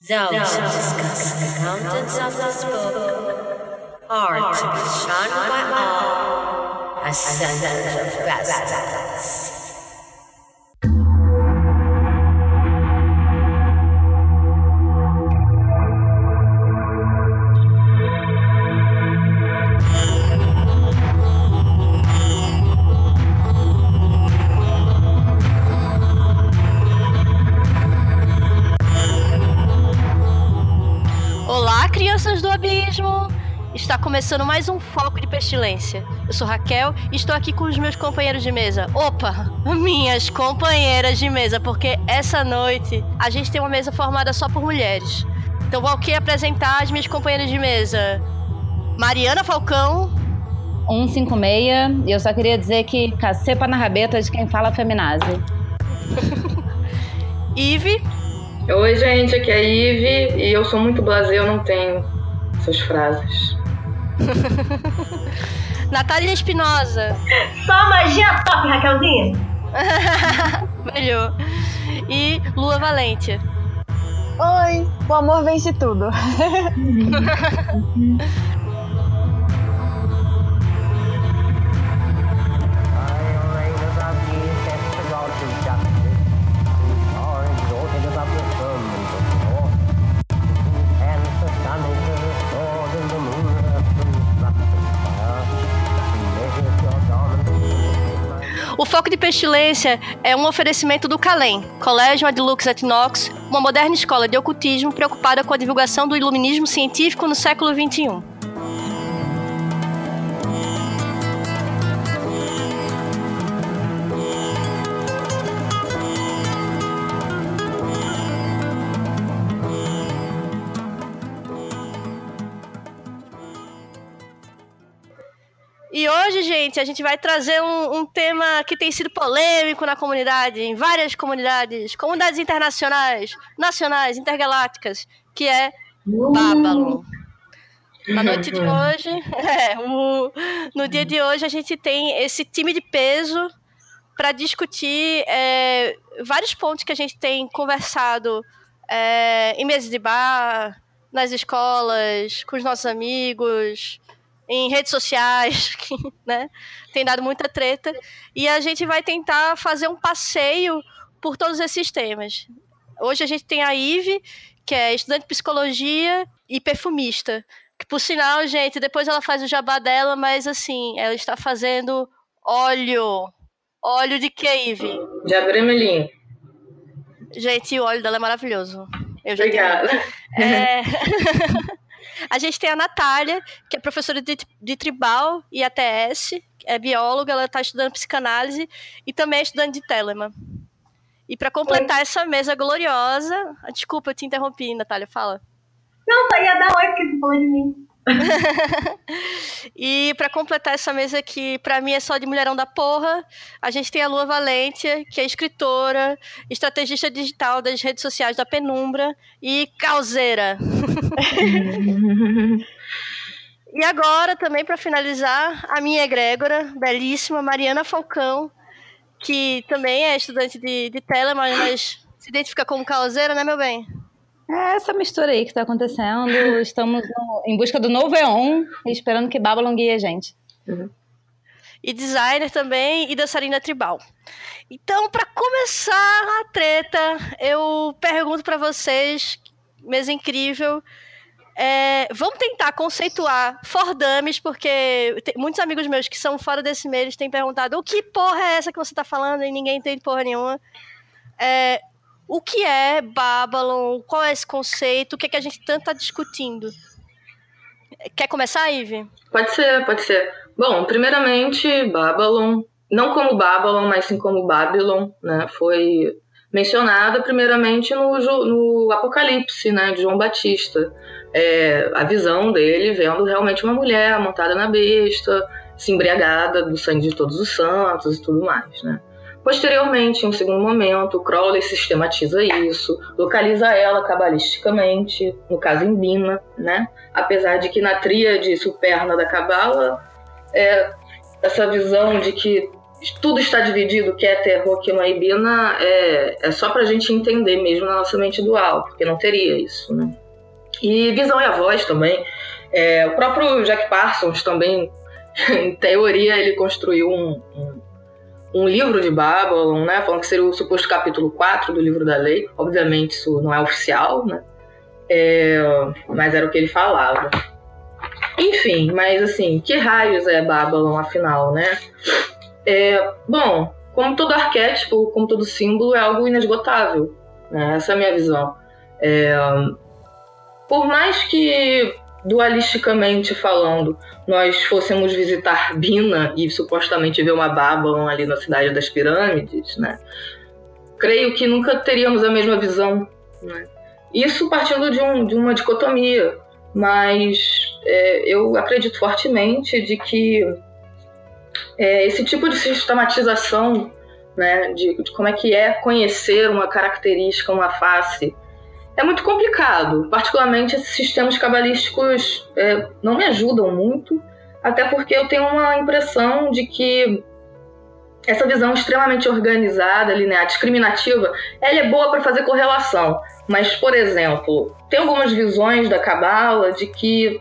Those who discuss the contents of this book. are to be shunned by all. as sons of bastards. Começando mais um Foco de Pestilência. Eu sou Raquel e estou aqui com os meus companheiros de mesa. Opa, minhas companheiras de mesa, porque essa noite a gente tem uma mesa formada só por mulheres. Então vou aqui apresentar as minhas companheiras de mesa. Mariana Falcão, 156, e eu só queria dizer que cacepa na rabeta de quem fala feminazi. Ive, Oi, gente, aqui é a Ive e eu sou muito blasé, eu não tenho essas frases. Natália Espinosa, Só magia top, Raquelzinha. melhor, e Lua Valente. Oi, o amor vence tudo. Foco de Pestilência é um oferecimento do CALEM, Colégio Adlux et Nox, uma moderna escola de ocultismo preocupada com a divulgação do iluminismo científico no século. XXI. Gente, a gente vai trazer um, um tema que tem sido polêmico na comunidade, em várias comunidades, comunidades internacionais, nacionais, intergalácticas, que é Babylon. Na noite de hoje, é, o- no dia de hoje, a gente tem esse time de peso para discutir é, vários pontos que a gente tem conversado é, em mesas de bar, nas escolas, com os nossos amigos, em redes sociais, que né, tem dado muita treta. E a gente vai tentar fazer um passeio por todos esses temas. Hoje a gente tem a Ive, que é estudante de psicologia e perfumista. Que, por sinal, gente, depois ela faz o jabá dela, mas assim, ela está fazendo óleo. Óleo de que, Ive? De Abremelim. Gente, o óleo dela é maravilhoso. Eu já tenho Obrigada. é... a gente tem a Natália, que é professora de, de tribal e ATS, é bióloga, ela está estudando psicanálise e também é estudante de Telemann. E para completar essa mesa gloriosa, ah, desculpa, eu te interrompi, Natália, fala. Não, só ia dar oi porque você falou de mim. E para completar essa mesa que para mim é só de mulherão da porra, a gente tem a Lua Valente, que é escritora, estrategista digital das redes sociais da Penumbra e causeira. E agora, também para finalizar, a minha egrégora, belíssima, Mariana Falcão, que também é estudante de, de Telemann, mas se identifica como causeira, né, meu bem? É essa mistura aí que tá acontecendo. Estamos no- em busca do novo Eon esperando que Babylon guie a gente. E designer também e dançarina tribal. Então, para começar a treta, eu pergunto para vocês, mesa incrível, é, vamos tentar conceituar for dummies, porque muitos amigos meus que são fora desse meio, eles têm perguntado o que porra é essa que você tá falando e ninguém entende porra nenhuma. É, o que é Babylon? Qual é esse conceito? O que, é que a gente tanto tá discutindo? Quer começar, Ive? Pode ser, pode ser. Bom, primeiramente, Babylon, não como Babylon, mas sim como Babylon, né? Foi mencionada primeiramente no, no Apocalipse, né, de João Batista. É, a visão dele vendo realmente uma mulher montada na besta, se embriagada do sangue de todos os santos e tudo mais, né? Posteriormente, em um segundo momento, Crowley sistematiza isso, localiza ela cabalisticamente, no caso em Bina, né? Apesar de que na tríade superna da Cabala, é, essa visão de que tudo está dividido, que é terror, que não é Ibina, é, é só pra gente entender mesmo na nossa mente dual, porque não teria isso, né? E Visão e a Voz também. É, o próprio Jack Parsons também, em teoria, ele construiu um, um, um, livro de Babylon, né? Falando que seria o suposto capítulo 4 do livro da lei. Obviamente isso não é oficial, né? É, mas era o que ele falava. Enfim, mas assim, que raios é Babylon afinal, né? É, bom, como todo arquétipo, como todo símbolo, é algo inesgotável. Né? Essa é a minha visão. É, por mais que dualisticamente falando, nós fôssemos visitar Bina e supostamente ver uma Babylon ali na cidade das pirâmides, né? Creio que nunca teríamos a mesma visão, né? Isso partindo de, um, de uma dicotomia, mas é, eu acredito fortemente de que é, esse tipo de sistematização, né, de, de como é que é conhecer uma característica, uma face, é muito complicado. Particularmente, esses sistemas cabalísticos é, não me ajudam muito, até porque eu tenho uma impressão de que essa visão extremamente organizada, linear, discriminativa, ela é boa para fazer correlação. Mas, por exemplo, tem algumas visões da Cabala de que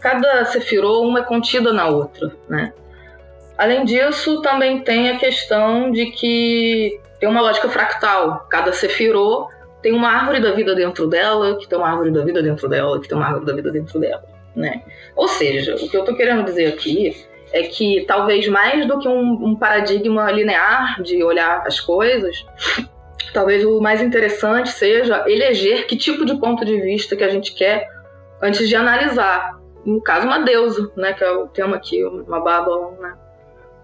cada sefirô uma é contida na outra, né? Além disso, também tem a questão de que tem uma lógica fractal. Cada sefirô tem uma árvore da vida dentro dela, que tem uma árvore da vida dentro dela, que tem uma árvore da vida dentro dela, né? Ou seja, o que eu estou querendo dizer aqui é que talvez mais do que um, um paradigma linear de olhar as coisas, talvez o mais interessante seja eleger que tipo de ponto de vista que a gente quer antes de analisar. No caso, uma deusa, né, que é o tema aqui, uma Babylon, né?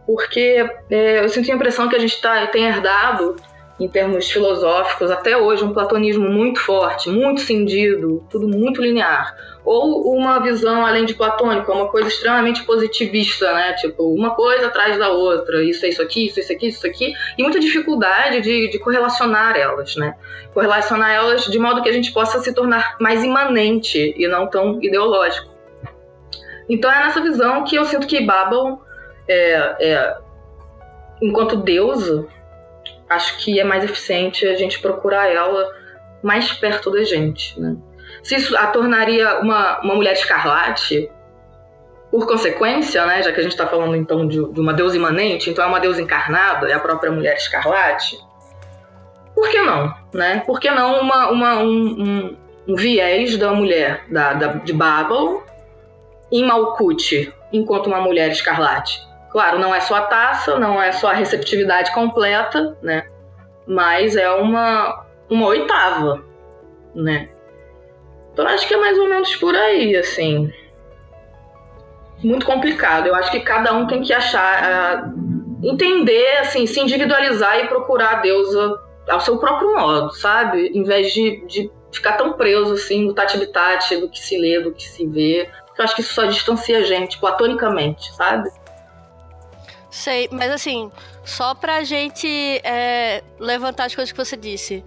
Porque é, eu sinto a impressão que a gente tá, tem herdado em termos filosóficos, até hoje, um platonismo muito forte, muito cindido, tudo muito linear. Ou uma visão além de platônica, uma coisa extremamente positivista, né? Tipo, uma coisa atrás da outra, isso é isso aqui, isso é isso aqui, isso aqui, e muita dificuldade de, de correlacionar elas, né? Correlacionar elas de modo que a gente possa se tornar mais imanente e não tão ideológico. Então é nessa visão que eu sinto que Babel, é, é, enquanto deusa, acho que é mais eficiente a gente procurar ela mais perto da gente, né? Se isso a tornaria uma, uma mulher escarlate, por consequência, né, já que a gente está falando então de, de, uma deusa imanente, então é uma deusa encarnada, é a própria mulher escarlate, por que não? Né? Por que não uma, uma um, um, um, viés da mulher da, da, de Babel em Malkuth, enquanto uma mulher escarlate? Claro, não é só a taça, não é só a receptividade completa, né? Mas é uma, uma oitava, né? Então acho que é mais ou menos por aí, assim. Muito complicado. Eu acho que cada um tem que achar, uh, entender, assim, se individualizar e procurar a deusa ao seu próprio modo, sabe? Em vez de, de ficar tão preso, assim, no tati-bitate, do que se lê, do que se vê. Eu acho que isso só distancia a gente, platonicamente, sabe? Sei, mas assim, só pra gente é, levantar as coisas que você disse.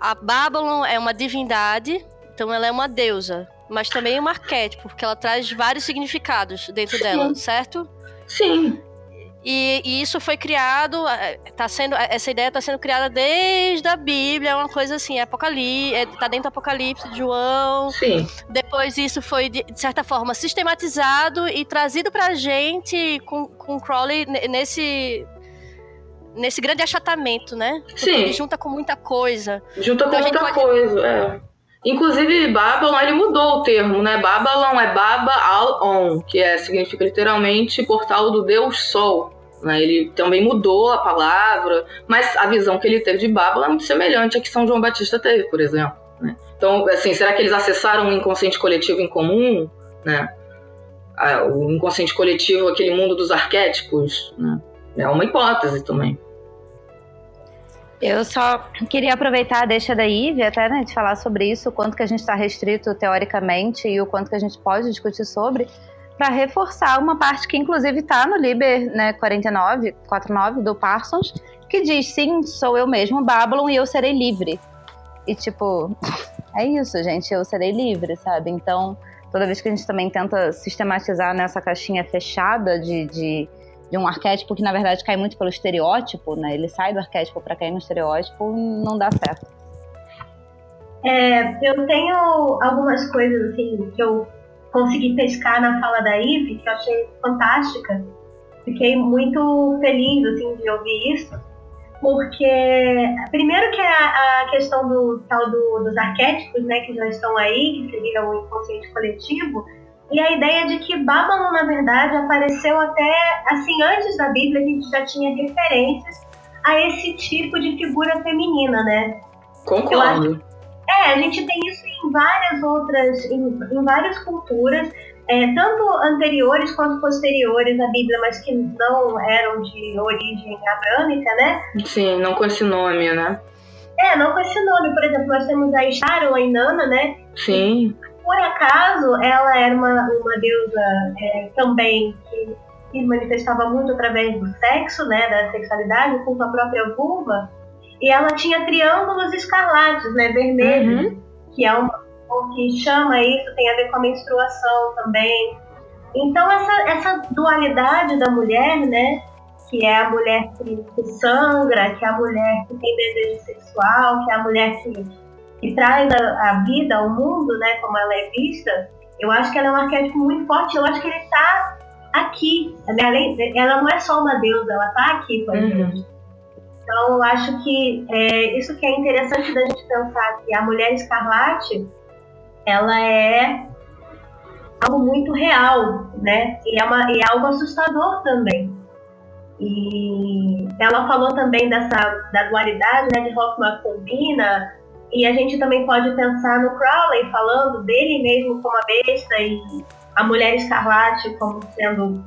A Babylon é uma divindade, então ela é uma deusa, mas também é um arquétipo, porque ela traz vários significados dentro Sim. dela, certo? Sim. E, e, isso foi criado, é, tá sendo, essa ideia está sendo criada desde a Bíblia, é uma coisa assim, Apocalipse, é, tá dentro do Apocalipse de João. Sim. Depois isso foi, de, de certa forma, sistematizado e trazido pra gente com, com Crowley nesse, nesse grande achatamento, né? Porque Sim. ele junta com muita coisa. Junta então, com muita pode... coisa, é. Inclusive, Babylon, ele mudou o termo, né? Babylon é Baba Al-On, que é, significa literalmente portal do Deus Sol. Né? Ele também mudou a palavra, mas a visão que ele teve de Babylon é muito semelhante à que São João Batista teve, por exemplo. Né? Então, assim, será que eles acessaram um inconsciente coletivo em comum? Né? O inconsciente coletivo, aquele mundo dos arquétipos? Né? É uma hipótese também. Eu só queria aproveitar a deixa da Ive até né, de falar sobre isso, o quanto que a gente está restrito teoricamente e o quanto que a gente pode discutir sobre, para reforçar uma parte que inclusive está no Liber né, 49, 49 do Parsons, que diz, sim, sou eu mesmo, Babylon, e eu serei livre. E tipo, é isso, gente, eu serei livre, sabe? Então, toda vez que a gente também tenta sistematizar nessa caixinha fechada de, de de um arquétipo que na verdade cai muito pelo estereótipo, né? Ele sai do arquétipo para cair no estereótipo, não dá certo. É, eu tenho algumas coisas assim que eu consegui pescar na fala da Ive que eu achei fantástica. Fiquei muito feliz assim de ouvir isso, porque primeiro que é a, a questão do tal do, dos arquétipos, né, que já estão aí, que seriam o inconsciente coletivo e a ideia de que Babylon, na verdade, apareceu até, assim, antes da Bíblia, a gente já tinha referências a esse tipo de figura feminina, né? Concordo. é, a gente tem isso em várias outras, em, em várias culturas, é, tanto anteriores quanto posteriores à Bíblia, mas que não eram de origem abrâmica, né? Sim, não com esse nome, né? É, não com esse nome. Por exemplo, nós temos a Sharon, a Inanna, né? Sim por acaso, ela era uma, uma deusa é, também que se manifestava muito através do sexo, né, da sexualidade, com sua própria vulva, e ela tinha triângulos escarlates, né, vermelhos, uhum. que é uma o que chama isso, tem a ver com a menstruação também. Então essa, essa dualidade da mulher, né, que é a mulher que, que sangra, que é a mulher que tem desejo sexual, que é a mulher que que traz a, a, vida ao mundo, né, como ela é vista, eu acho que ela é um arquétipo muito forte. Eu acho que ele está aqui. Né? Ela não é só uma deusa, ela está aqui com a uhum. gente. Então, eu acho que é, isso que é interessante da gente pensar que a mulher escarlate, ela é algo muito real, né? E é, uma, e é algo assustador também. E ela falou também dessa da dualidade, né, de Hoffman combina e a gente também pode pensar no Crowley falando dele mesmo como a besta e a mulher escarlate como sendo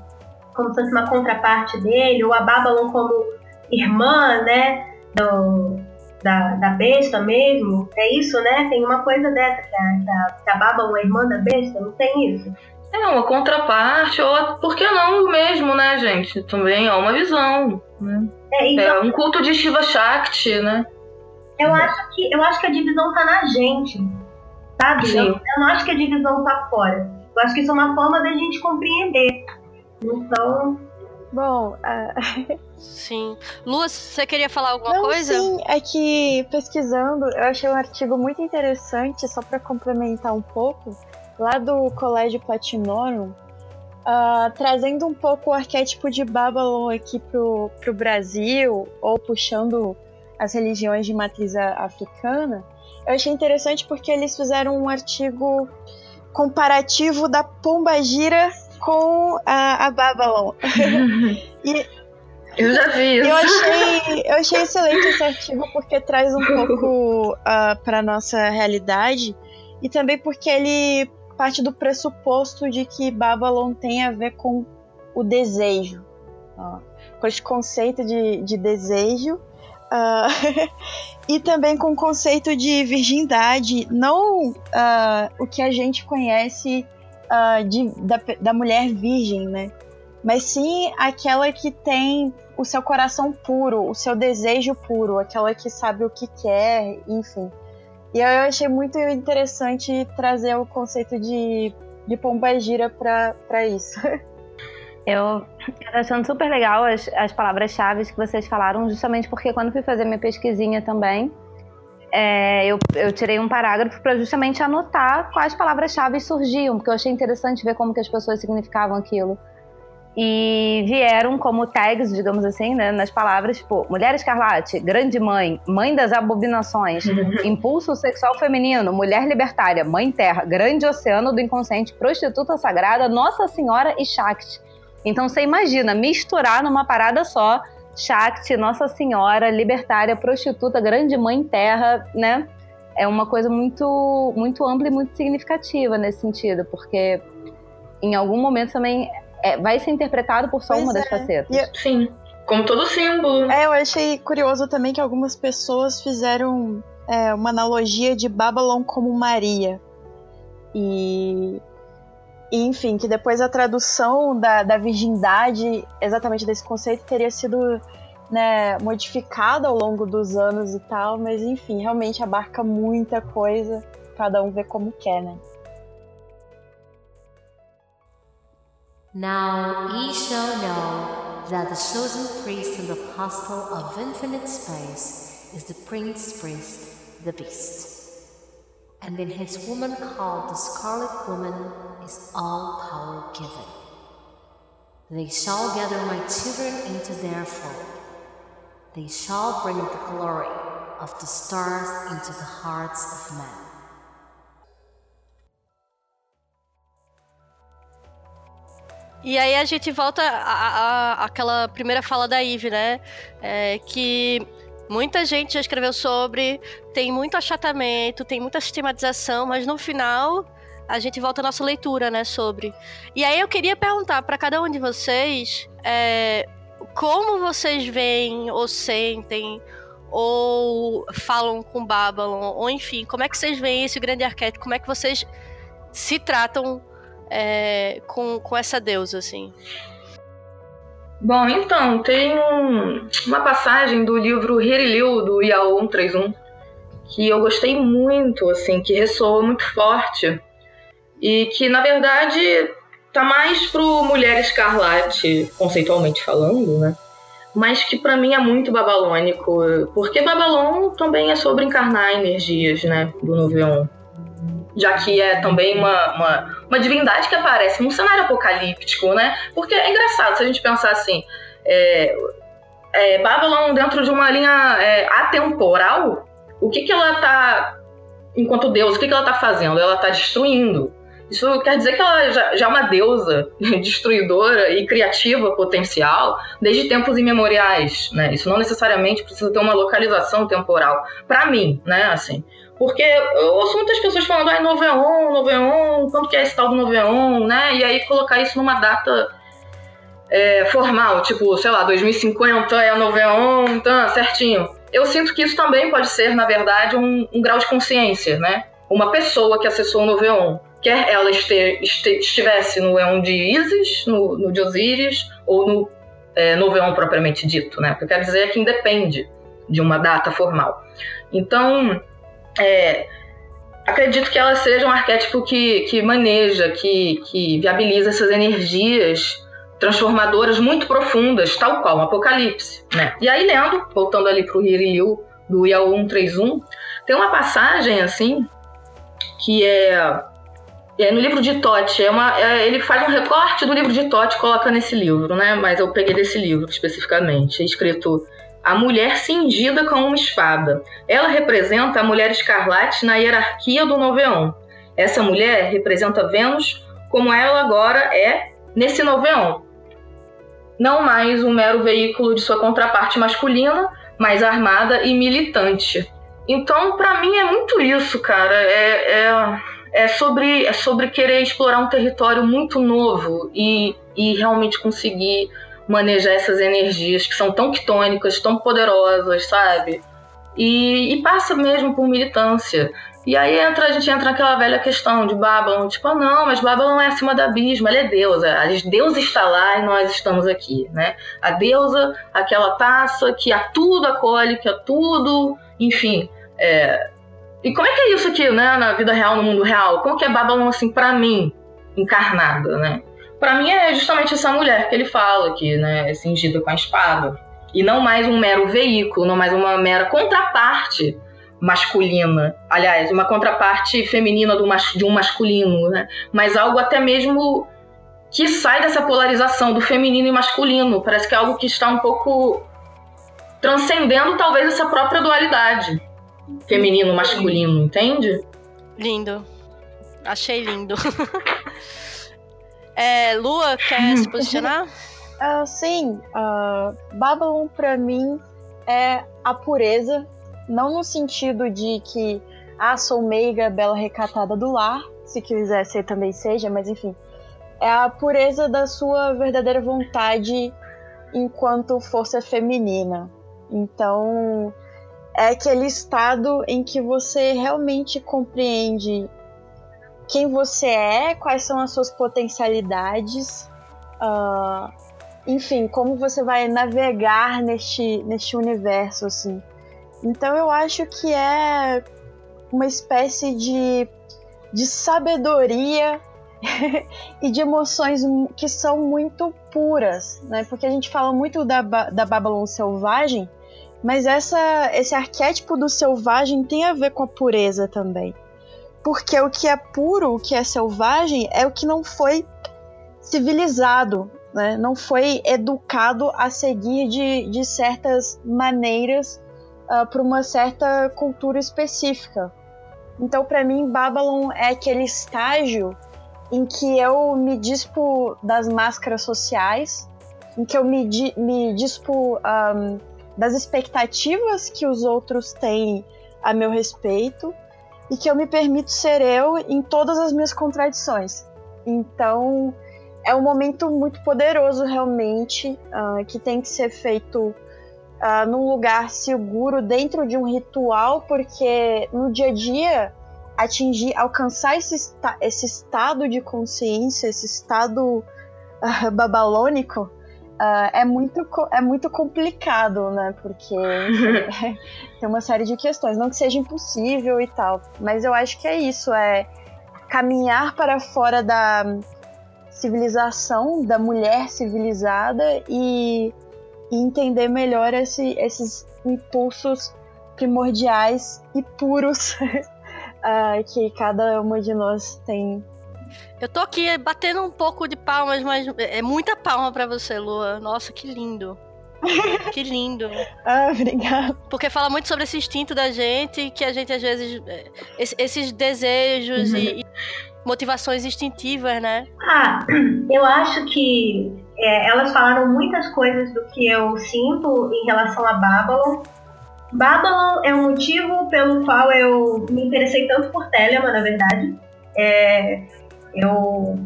como se fosse uma contraparte dele, ou a Babylon como irmã, né, do, da, da besta mesmo. É isso, né? Tem uma coisa dessa, que a, que a Babylon é irmã da besta, não tem isso? É uma contraparte, ou por que não mesmo, né, gente? Também é uma visão. Né? É, então, é um culto de Shiva Shakti, né? Eu acho que, eu acho que a divisão tá na gente, sabe? Eu, eu, não acho que a divisão tá fora. Eu acho que isso é uma forma da gente compreender. Então. Bom, uh... sim. Lua, você queria falar alguma não, coisa? Sim, é que pesquisando, eu achei um artigo muito interessante, só para complementar um pouco, lá do Colégio Platinorum, uh, trazendo um pouco o arquétipo de Babylon aqui pro, pro Brasil, ou puxando as religiões de matriz africana, eu achei interessante porque eles fizeram um artigo comparativo da Pombagira com a, a Babylon. e, eu já vi isso. Eu achei, eu achei excelente esse artigo porque traz um pouco uh, ah, para nossa realidade e também porque ele parte do pressuposto de que Babylon tem a ver com o desejo, uh, com esse conceito de, de desejo Uh, e também com o conceito de virgindade, não uh, o que a gente conhece uh, de, da, da mulher virgem, né? Mas sim aquela que tem o seu coração puro, o seu desejo puro, aquela que sabe o que quer, enfim. E eu achei muito interessante trazer o conceito de, de pomba gira para isso. Eu tô achando super legal as, as palavras-chave que vocês falaram, justamente porque quando fui fazer minha pesquisinha também, é, eu, eu tirei um parágrafo para justamente anotar quais palavras-chave surgiam, porque eu achei interessante ver como que as pessoas significavam aquilo. E vieram como tags, digamos assim, né, nas palavras, tipo, mulher escarlate, grande mãe, mãe das abominações, impulso sexual feminino, mulher libertária, mãe terra, grande oceano do inconsciente, prostituta sagrada, Nossa Senhora e Shakti. Então você imagina misturar numa parada só Shakti, Nossa Senhora, libertária, prostituta, grande mãe terra, né? É uma coisa muito, muito ampla e muito significativa nesse sentido, porque em algum momento também é, vai ser interpretado por só pois uma é. das facetas. E, sim, como todo símbolo. É, eu achei curioso também que algumas pessoas fizeram é, uma analogia de Babylon como Maria. E e, enfim, que depois a tradução da, da virgindade, exatamente desse conceito, teria sido né, modificada ao longo dos anos e tal, mas enfim, realmente abarca muita coisa, cada um vê como quer, né? Now ye shall know that the chosen priest and apostle of infinite space is the prince priest, the beast. And in his woman called the scarlet woman is all power given. They shall gather my children into their fold. They shall bring the glory of the stars into the hearts of men. E aí a gente volta àquela primeira fala da Eve, né? É, que muita gente já escreveu sobre, tem muito achatamento, tem muita sistematização, mas no final a gente volta à nossa leitura, né, sobre. E aí eu queria perguntar para cada um de vocês é, como vocês veem ou sentem ou falam com Babylon, ou enfim, como é que vocês veem esse grande arquétipo, como é que vocês se tratam é, com, com essa deusa, assim? Bom, então, tem um, uma passagem do livro Hiriliu, do Yao 131, que eu gostei muito, assim, que ressoa muito forte e que, na verdade, tá mais pro Mulher Escarlate, conceitualmente falando, né? Mas que para mim é muito babalônico, porque Babalon também é sobre encarnar energias, né, do Noveon já que é também uma, uma, uma, divindade que aparece num cenário apocalíptico, né? Porque é engraçado se a gente pensar assim, é, é, Babylon dentro de uma linha é, atemporal, o que que ela tá, enquanto Deus, o que que ela tá fazendo? Ela tá destruindo. Isso quer dizer que ela já, já é uma deusa destruidora e criativa potencial desde tempos imemoriais, né? Isso não necessariamente precisa ter uma localização temporal. Para mim, né, assim, porque eu ouço muitas pessoas falando, ai, Noveon, Noveon, quanto que é esse tal do Noveon, né? E aí colocar isso numa data é, formal, tipo, sei lá, 2050 é Noveon, tá, certinho. Eu sinto que isso também pode ser, na verdade, um, um grau de consciência, né? Uma pessoa que acessou o Noveon, quer ela este, este, estivesse no Eon de Isis, no, no de Osíris, ou no é, Noveon propriamente dito, né? O que eu quero dizer é que independe de uma data formal. Então, é, acredito que ela seja um arquétipo que, que maneja, que, que viabiliza essas energias transformadoras muito profundas, tal qual um apocalipse. Né? E aí, lendo, voltando ali para o Hiriliu, do Yao 131, tem uma passagem assim que é, é no livro de Tote. É uma, é, ele faz um recorte do livro de Tote e coloca nesse livro, né? Mas eu peguei desse livro especificamente, escrito a mulher cingida com uma espada. Ela representa a mulher escarlate na hierarquia do Noveon. Essa mulher representa Vênus como ela agora é nesse Noveon. Não mais um mero veículo de sua contraparte masculina, mas armada e militante. Então, para mim é muito isso, cara. É, é, é, sobre, é sobre querer explorar um território muito novo e, e realmente conseguir manejar essas energias que são tão quitônicas, tão poderosas, sabe? E, e, passa mesmo por militância. E aí entra, a gente entra naquela velha questão de Babylon, tipo, ah, não, mas Babylon é acima do abismo, ela é deusa. A Deus está lá e nós estamos aqui, né? A deusa, aquela taça que a tudo acolhe, que a tudo, enfim. É... E como é que é isso aqui, né, na vida real, no mundo real? Como que é Babylon, assim, para mim, encarnada, né? para mim é justamente essa mulher que ele fala aqui, né, é cingida com a espada. E não mais um mero veículo, não mais uma mera contraparte masculina. Aliás, uma contraparte feminina de um masculino, né? Mas algo até mesmo que sai dessa polarização do feminino e masculino. Parece que é algo que está um pouco transcendendo talvez essa própria dualidade feminino-masculino, entende? Lindo. Achei lindo. É, Lua, quer se posicionar? Uh, sim, uh, Babylon para mim é a pureza, não no sentido de que, ah, sou meiga, bela recatada do lar, se quiser ser também seja, mas enfim. É a pureza da sua verdadeira vontade enquanto força feminina. Então, é aquele estado em que você realmente compreende quem você é, quais são as suas potencialidades, uh, enfim, como você vai navegar neste, neste universo, assim. Então eu acho que é uma espécie de, de sabedoria e de emoções que são muito puras, né? Porque a gente fala muito da, da Babylon selvagem, mas essa, esse arquétipo do selvagem tem a ver com a pureza também. Porque o que é puro, o que é selvagem, é o que não foi civilizado, né? não foi educado a seguir de, de certas maneiras uh, ah, para uma certa cultura específica. Então, para mim, Babylon é aquele estágio em que eu me dispo das máscaras sociais, em que eu me, me dispo um, das expectativas que os outros têm a meu respeito e que eu me permito ser eu em todas as minhas contradições. Então, é um momento muito poderoso, realmente, uh, que tem que ser feito uh, num lugar seguro, dentro de um ritual, porque no dia a dia, atingir, alcançar esse, esse estado de consciência, esse estado uh, babalônico, Uh, é, muito, é muito complicado, né? Porque tem uma série de questões. Não que seja impossível e tal, mas eu acho que é isso: é caminhar para fora da civilização, da mulher civilizada e, e entender melhor esse, esses impulsos primordiais e puros uh, que cada uma de nós tem eu tô aqui batendo um pouco de palmas, mas é muita palma para você, Lua. Nossa, que lindo. Que lindo. ah, obrigada. Porque fala muito sobre esse instinto da gente, que a gente às vezes. É, esses desejos uhum. e motivações instintivas, né? Ah, eu acho que é, elas falaram muitas coisas do que eu sinto em relação a Babylon. Babylon é um motivo pelo qual eu me interessei tanto por Telemann, na verdade. É, eu,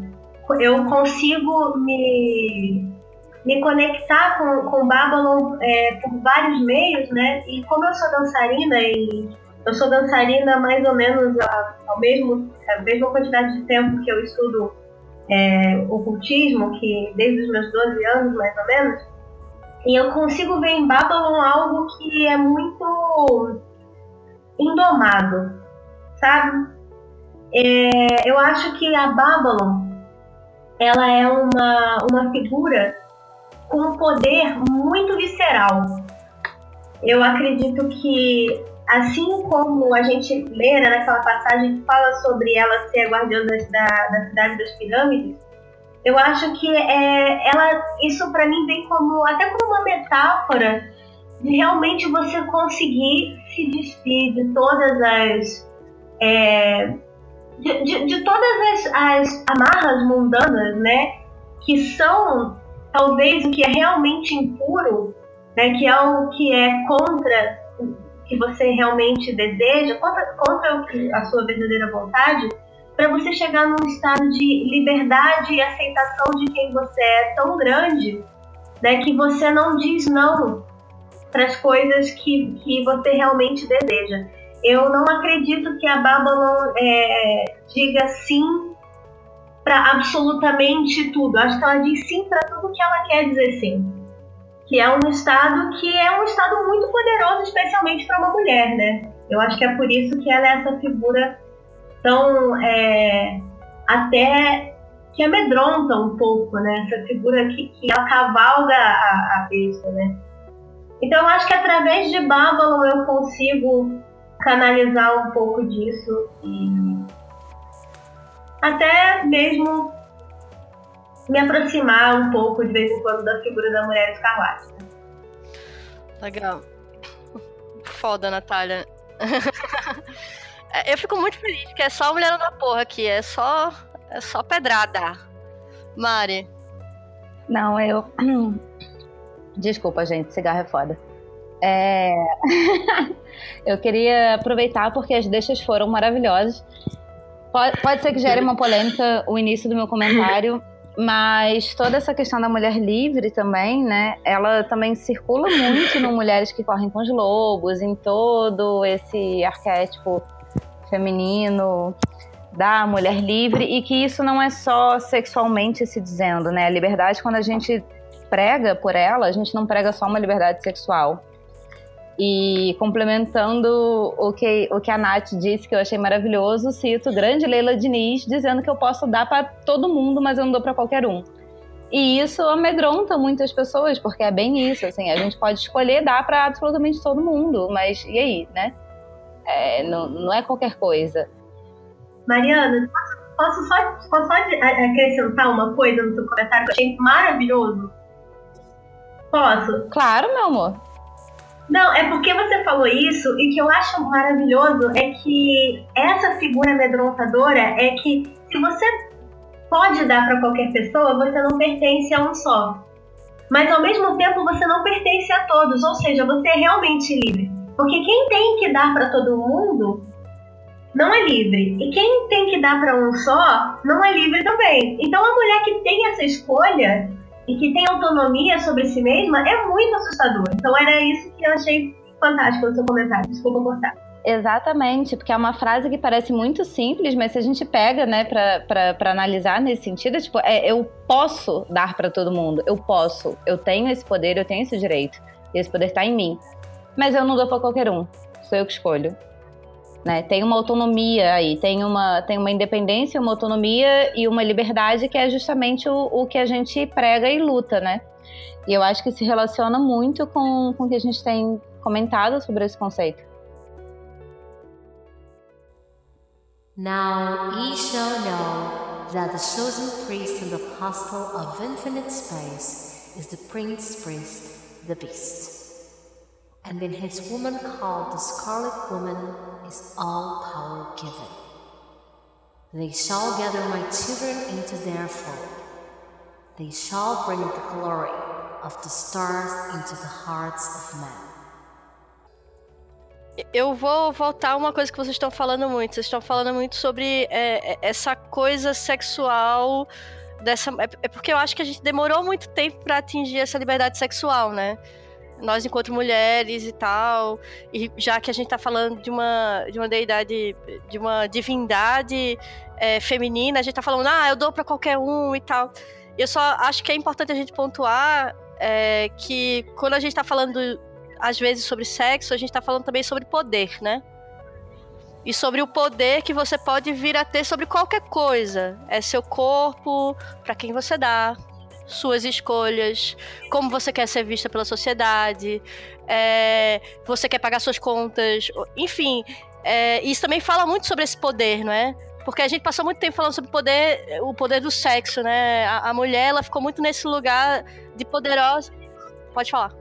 eu consigo me, me conectar com, com Babylon é, por vários meios, né? E como eu sou dançarina e eu sou dançarina mais ou menos a, ao mesmo, a mesma quantidade de tempo que eu estudo é, ocultismo, que desde os meus 12 anos mais ou menos, e eu consigo ver em Babylon algo que é muito indomado, sabe? É, eu acho que a Babylon ela é uma, uma figura com um poder muito visceral. Eu acredito que, assim como a gente lê né, naquela passagem que fala sobre ela ser a guardiã da, da cidade das pirâmides, eu acho que é, ela, isso para mim vem como até como uma metáfora de realmente você conseguir se despir de todas as é, de, de, de todas as, as amarras mundanas, né? Que são talvez o que é realmente impuro, né? Que é o que é contra o que você realmente deseja, contra, contra a sua verdadeira vontade, para você chegar num estado de liberdade e aceitação de quem você é tão grande, né? Que você não diz não para as coisas que, que você realmente deseja eu não acredito que a Babylon é, diga sim para absolutamente tudo. Acho que ela diz sim para tudo que ela quer dizer sim. Que é um estado que é um estado muito poderoso, especialmente para uma mulher, né? Eu acho que é por isso que ela é essa figura tão é, até que amedronta um pouco, né? Essa figura que, que ela cavalga a, a besta, né? Então eu acho que através de Babylon eu consigo canalizar um pouco disso e até mesmo me aproximar um pouco de vez em quando da figura da mulher escarlate. Legal. Foda, Natália. É, eu fico muito feliz que é só mulher da porra aqui, é só é só pedrada. Mari. Não, eu Desculpa, gente, cigarro é foda. É... eu queria aproveitar porque as deixas foram maravilhosas. Pode, pode ser que gere uma polêmica o início do meu comentário, mas toda essa questão da mulher livre também, né? Ela também circula muito no Mulheres que Correm com os Lobos, em todo esse arquétipo feminino da mulher livre e que isso não é só sexualmente se dizendo, né? A liberdade, quando a gente prega por ela, a gente não prega só uma liberdade sexual E complementando o que, o que a Nath disse, que eu achei maravilhoso, cito grande Leila Diniz dizendo que eu posso dar para todo mundo, mas eu não dou para qualquer um. E isso amedronta muitas pessoas, porque é bem isso, assim, a gente pode escolher dar para absolutamente todo mundo, mas e aí, né? É, não, não é qualquer coisa. Mariana, posso só, posso só acrescentar uma coisa no seu comentário que eu achei maravilhoso? Posso? Claro, meu amor. Não, é porque você falou isso e que eu acho maravilhoso é que essa figura amedrontadora é que se você pode dar para qualquer pessoa, você não pertence a um só. Mas ao mesmo tempo você não pertence a todos, ou seja, você é realmente livre. Porque quem tem que dar para todo mundo não é livre. E quem tem que dar para um só não é livre também. Então a mulher que tem essa escolha e que tem autonomia sobre si mesma é muito assustador. Então era isso que eu achei fantástico no seu comentário. Desculpa cortar. Exatamente, porque é uma frase que parece muito simples, mas se a gente pega, né, para analisar nesse sentido, tipo, é, eu posso dar para todo mundo, eu posso, eu tenho esse poder, eu tenho esse direito, e esse poder está em mim. Mas eu não dou para qualquer um, sou eu que escolho. Né? Tem uma autonomia aí, tem uma, tem uma independência, uma autonomia e uma liberdade que é justamente o, o que a gente prega e luta, né? E eu acho que se relaciona muito com, com o que a gente tem comentado sobre esse conceito. Now ye shall know that the chosen priest and apostle of infinite space is the prince priest, the beast. And in his woman called the scarlet woman is all power given. They shall gather my children into their fold. They shall bring the glory of the stars into the hearts of men. Eu vou voltar a uma coisa que vocês estão falando muito. Vocês estão falando muito sobre é, é essa coisa sexual dessa. É, é porque eu acho que a gente demorou muito tempo para atingir essa liberdade sexual, né? Nós enquanto mulheres e tal, e já que a gente está falando de uma, de uma deidade, de uma divindade é, feminina, a gente está falando, ah, eu dou para qualquer um e tal. Eu só acho que é importante a gente pontuar é, que quando a gente está falando, às vezes, sobre sexo, a gente está falando também sobre poder, né? E sobre o poder que você pode vir a ter sobre qualquer coisa. É seu corpo, para quem você dá, suas escolhas, como você quer ser vista pela sociedade, é, você quer pagar suas contas, enfim. É, isso também fala muito sobre esse poder, não é? Porque a gente passou muito tempo falando sobre poder, o poder do sexo, né? A, a mulher, ela ficou muito nesse lugar de poderosa. Pode falar.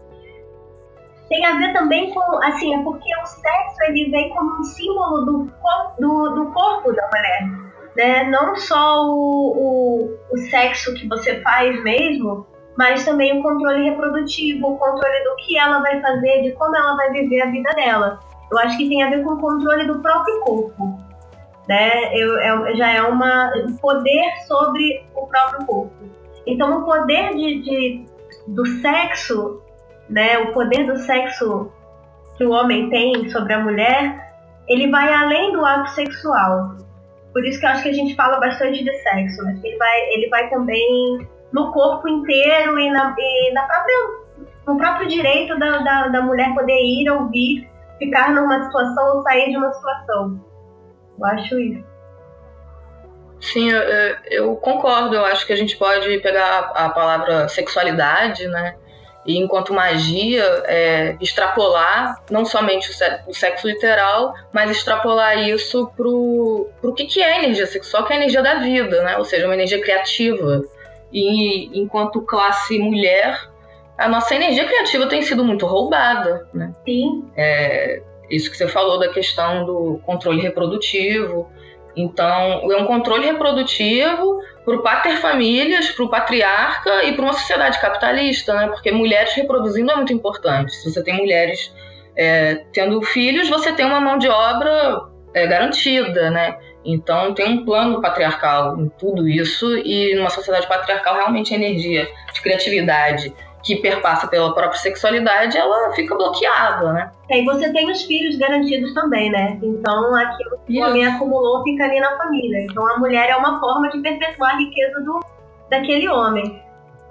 Tem a ver também com, assim, é porque o sexo ele vem como um símbolo do, do, do corpo da mulher né? Não só o, o, o sexo que você faz mesmo, mas também o controle reprodutivo, o controle do que ela vai fazer, de como ela vai viver a vida dela. Eu acho que tem a ver com o controle do próprio corpo, né? Eu, é, já é uma um poder sobre o próprio corpo. Então, o poder de, de, do sexo, né? O poder do sexo que o homem tem sobre a mulher, ele vai além do ato sexual. Por isso que eu acho que a gente fala bastante de sexo, né? Ele vai, ele vai também no corpo inteiro e, na, e na própria, no próprio direito da, da, da mulher poder ir ou vir, ficar numa situação ou sair de uma situação. Eu acho isso. Sim, eu, eu, concordo. Eu acho que a gente pode pegar a palavra sexualidade, né? E enquanto magia é, extrapolar não somente o sexo literal, mas extrapolar isso pro, pro que, que é energia sexual, que é a energia da vida, né? Ou seja, uma energia criativa. E enquanto classe mulher, a nossa energia criativa tem sido muito roubada, né? Sim. É, isso que você falou da questão do controle reprodutivo. Então, é um controle reprodutivo para o pater-famílias, para o patriarca e para uma sociedade capitalista, né? Porque mulheres reproduzindo é muito importante. Se você tem mulheres é, tendo filhos, você tem uma mão de obra é, garantida, né? Então tem um plano patriarcal em tudo isso e numa sociedade patriarcal realmente a energia de criatividade que perpassa pela própria sexualidade, ela fica bloqueada, né? É, e você tem os filhos garantidos também, né? Então aquilo que o homem acumulou fica ali na família. Então a mulher é uma forma de perpetuar a riqueza do, daquele homem.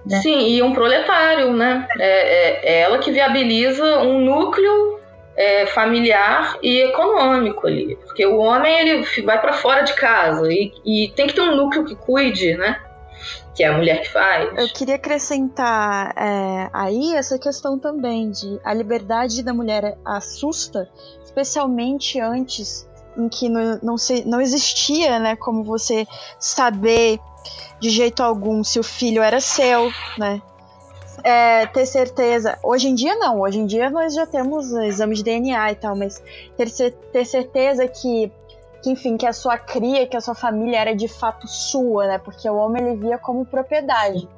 Né? Sim, e um proletário, né? É, é, é ela que viabiliza um núcleo é, familiar e econômico ali, porque o homem ele vai para fora de casa e, e, tem que ter um núcleo que cuide, né? Que é a mulher que faz. Eu queria acrescentar é, aí essa questão também de a liberdade da mulher assusta, especialmente antes em que não, não, se, não existia, né, como você saber de jeito algum se o filho era seu, né? é, ter certeza. Hoje em dia, não. Hoje em dia, nós já temos exames de DNA e tal, mas ter, ter certeza que, que, enfim, que a sua cria, que a sua família era de fato sua, né? Porque o homem ele via como propriedade.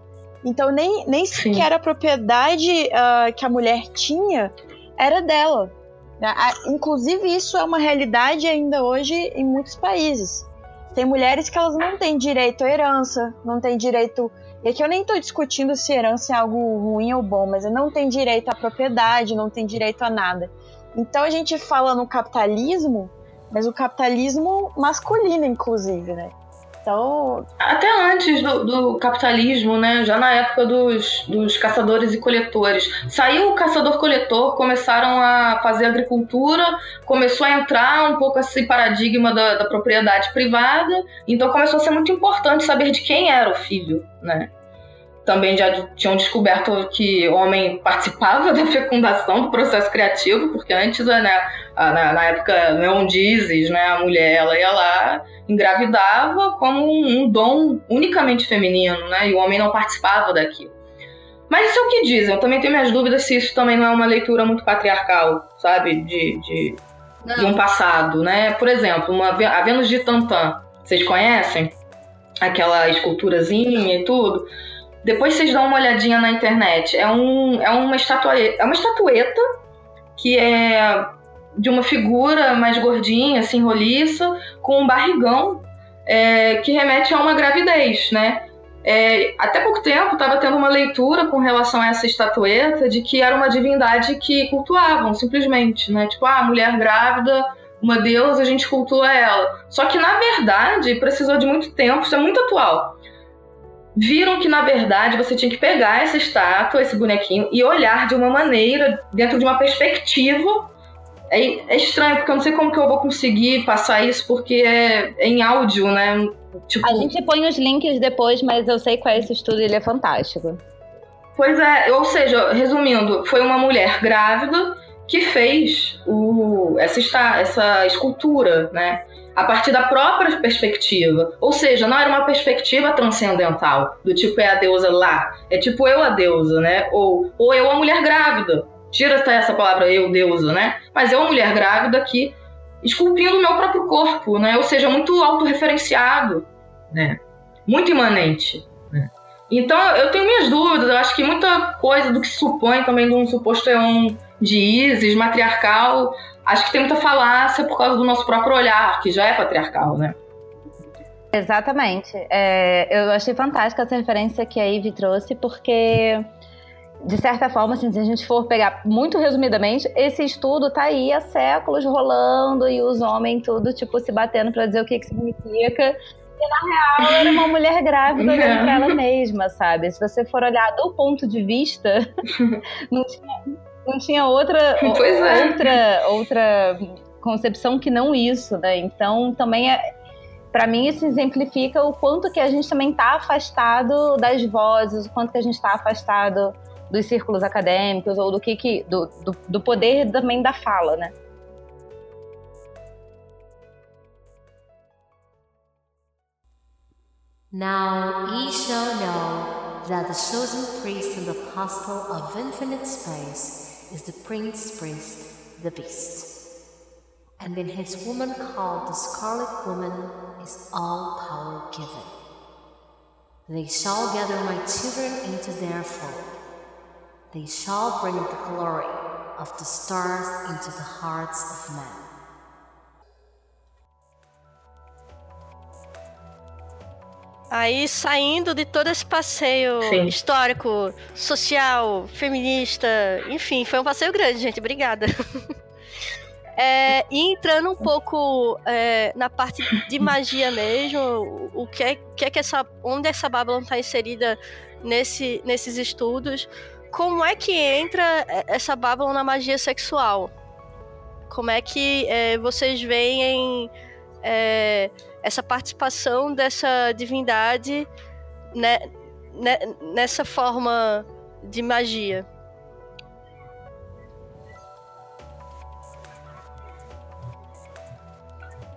Então, nem, nem sequer a propriedade uh, que a mulher tinha era dela. Né? Inclusive, isso é uma realidade ainda hoje em muitos países. Tem mulheres que elas não têm direito à herança, não têm direito e aqui eu nem estou discutindo se herança é algo ruim ou bom, mas não tem direito à propriedade, não tem direito a nada. Então a gente fala no capitalismo, mas o capitalismo masculino, inclusive, né? Então... Até antes do, do, capitalismo, né? Já na época dos, dos caçadores e coletores. Saiu o caçador-coletor, começaram a fazer agricultura, começou a entrar um pouco esse paradigma da, da propriedade privada, então começou a ser muito importante saber de quem era o filho, né? Também já tinham descoberto que o homem participava da fecundação do processo criativo, porque antes, né, na, na época neondizes, né, a mulher ela ia lá, engravidava como um, um, dom unicamente feminino, né, e o homem não participava daquilo. Mas isso é o que dizem, eu também tenho minhas dúvidas se isso também não é uma leitura muito patriarcal, sabe, de, de, de um passado, né. Por exemplo, uma, a Vênus de Tantan, vocês conhecem? Aquela esculturazinha e tudo depois vocês dão uma olhadinha na internet. É, um, é, uma, estatueta, é uma estatueta que é de uma figura mais gordinha, assim, roliça, com um barrigão é, que remete a uma gravidez, né? É, até pouco tempo estava tendo uma leitura com relação a essa estatueta de que era uma divindade que cultuavam, simplesmente, né? Tipo, ah, mulher grávida, uma deusa, a gente cultua ela. Só que, na verdade, precisou de muito tempo, isso é muito atual viram que na verdade você tinha que pegar essa estátua, esse bonequinho e olhar de uma maneira, dentro de uma perspectiva. É, é estranho, porque eu não sei como que eu vou conseguir passar isso, porque é, é em áudio, né? Tipo... A gente põe os links depois, mas eu sei qual é esse estudo, ele é fantástico. Pois é, ou seja, resumindo, foi uma mulher grávida que fez o, essa, essa escultura, né? A partir da própria perspectiva. Ou seja, não era uma perspectiva transcendental, do tipo é a deusa lá, é tipo eu a deusa, né? Ou, ou eu a mulher grávida. Tira essa palavra eu, deusa, né? Mas eu a mulher grávida aqui esculpindo o meu próprio corpo, né? Ou seja, muito autorreferenciado, né? Muito imanente. Né? Então eu tenho minhas dúvidas, eu acho que muita coisa do que se supõe também de um suposto eon de Isis, matriarcal, acho que tem muita falácia por causa do nosso próprio olhar, que já é patriarcal, né? Exatamente. É, eu achei fantástica essa referência que a Ivy trouxe, porque, de certa forma, assim, se a gente for pegar muito resumidamente, esse estudo tá aí há séculos rolando e os homens tudo, tipo, se batendo para dizer o que, que significa. E, na real, era uma mulher grávida olhando pra ela mesma, sabe? Se você for olhar do ponto de vista, não tinha não tinha outra, é. outra, outra concepção que não isso, né? Então também é, para mim isso exemplifica o quanto que a gente também está afastado das vozes, o quanto que a gente está afastado dos círculos acadêmicos ou do que, que do, do, do poder também da fala, né? Now ye shall know that the chosen priest and apostle of infinite space is the prince priest, the beast. And in his woman called the scarlet woman is all power given. They shall gather my children into their fold. They shall bring the glory of the stars into the hearts of men. Aí, saindo de todo esse passeio Sim. histórico, social, feminista, enfim, foi um passeio grande, gente. Obrigada. É, e entrando um pouco é, na parte de magia mesmo, o que é, que, é que essa, onde essa Babylon está inserida nesse, nesses estudos, como é que entra essa Babylon na magia sexual? como é que é, vocês veem é, essa participação dessa divindade né, né, nessa forma de magia?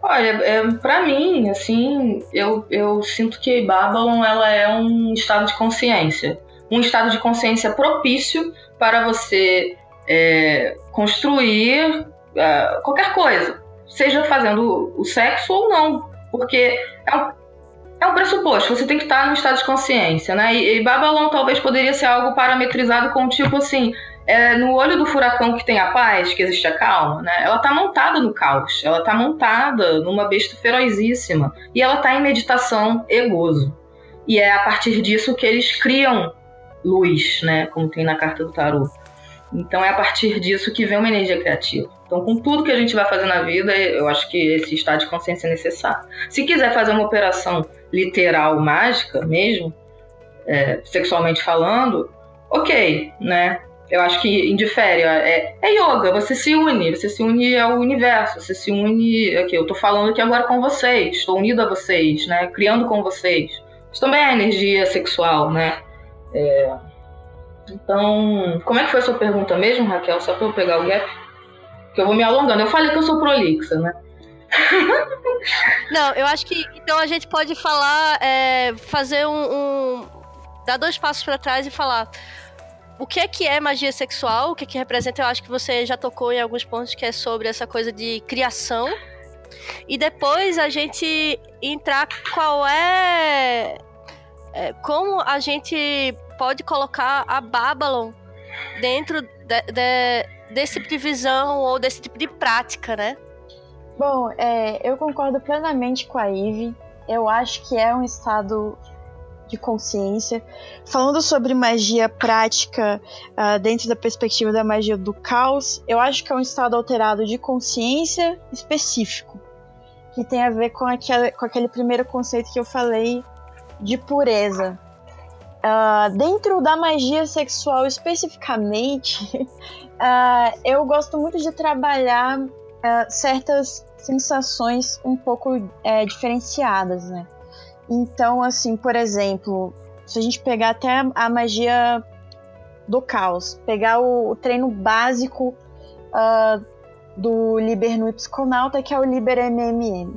Olha, é, para mim, assim, eu, eu sinto que Babylon ela é um estado de consciência. Um estado de consciência propício para você é, construir é, qualquer coisa. Seja fazendo o sexo ou não. Porque é um, é um pressuposto, você tem que estar no estado de consciência, né? E, e Babylon talvez poderia ser algo parametrizado com tipo assim, é, no olho do furacão que tem a paz, que existe a calma, né? Ela tá montada no caos, ela tá montada numa besta ferozíssima e ela tá em meditação e gozo. E é a partir disso que eles criam luz, né? Como tem na carta do tarô. Então é a partir disso que vem uma energia criativa. Então, com tudo que a gente vai fazer na vida, eu acho que esse estado de consciência é necessário. Se quiser fazer uma operação literal, mágica mesmo, é, sexualmente falando, ok, né? Eu acho que indifere. É, é yoga, você se une, você se une ao universo, você se une. Aqui, eu tô falando aqui agora com vocês, estou unido a vocês, né? Criando com vocês. Isso também é energia sexual, né? É... Então, como é que foi a sua pergunta mesmo, Raquel? Só para eu pegar o gap? Que eu vou me alongando. Eu falei que eu sou prolixa, né? Não, eu acho que então a gente pode falar, é, fazer um, um, dar dois passos para trás e falar o que é que é magia sexual, o que é que representa, eu acho que você já tocou em alguns pontos que é sobre essa coisa de criação. E depois a gente entrar qual é, é como a gente pode colocar a Babylon dentro de, de, desse tipo de visão ou desse tipo de prática, né? Bom, é, eu concordo plenamente com a Ivy. Eu acho que é um estado de consciência. Falando sobre magia prática uh, dentro da perspectiva da magia do caos, eu acho que é um estado alterado de consciência específico, que tem a ver com, aquele, com aquele primeiro conceito que eu falei de pureza. Uh, dentro da magia sexual especificamente, uh, eu gosto muito de trabalhar certas sensações um pouco é, diferenciadas, né? Então, assim, por exemplo, se a gente pegar até a magia do caos, pegar o, o treino básico uh, do Liber no Psiconauta, que é o Liber MMM.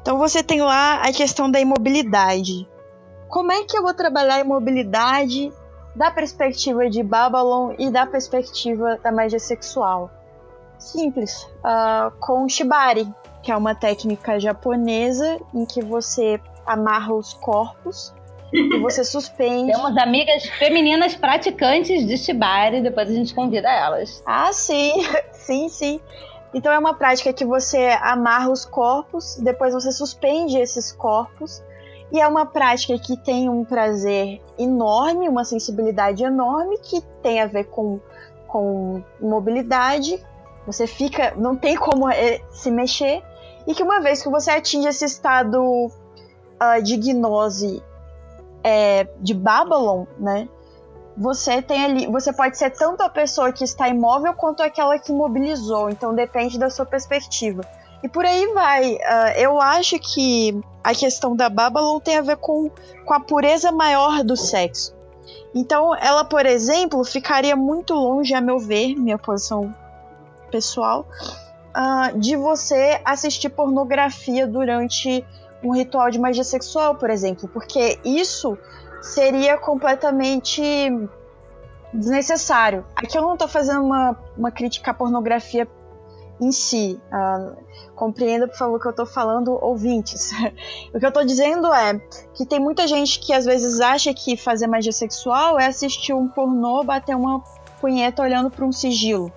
Então você tem lá a questão da imobilidade. Como é que eu vou trabalhar a imobilidade da perspectiva de Babylon e da perspectiva da magia sexual? Simples, uh, com Shibari, que é uma técnica japonesa em que você amarra os corpos e você suspende. Temos amigas femininas praticantes de Shibari, depois a gente convida elas. Ah, sim, sim, sim. Então é uma prática que você amarra os corpos, depois você suspende esses corpos. E é uma prática que tem um prazer enorme, uma sensibilidade enorme, que tem a ver com, com mobilidade. Você fica. não tem como é, se mexer. E que uma vez que você atinge esse estado uh, de gnose é, de Babylon, né? Você tem ali, você pode ser tanto a pessoa que está imóvel quanto aquela que mobilizou. Então depende da sua perspectiva. E por aí vai. Uh, eu acho que a questão da Babylon tem a ver com, com a pureza maior do sexo. Então, ela, por exemplo, ficaria muito longe, a meu ver, minha posição pessoal, uh, de você assistir pornografia durante um ritual de magia sexual, por exemplo, porque isso seria completamente desnecessário. Aqui eu não estou fazendo uma, uma crítica à pornografia em si. Uh, compreenda, por favor, o que eu estou falando, ouvintes. o que eu estou dizendo é que tem muita gente que às vezes acha que fazer magia sexual é assistir um pornô, bater uma punheta olhando para um sigilo.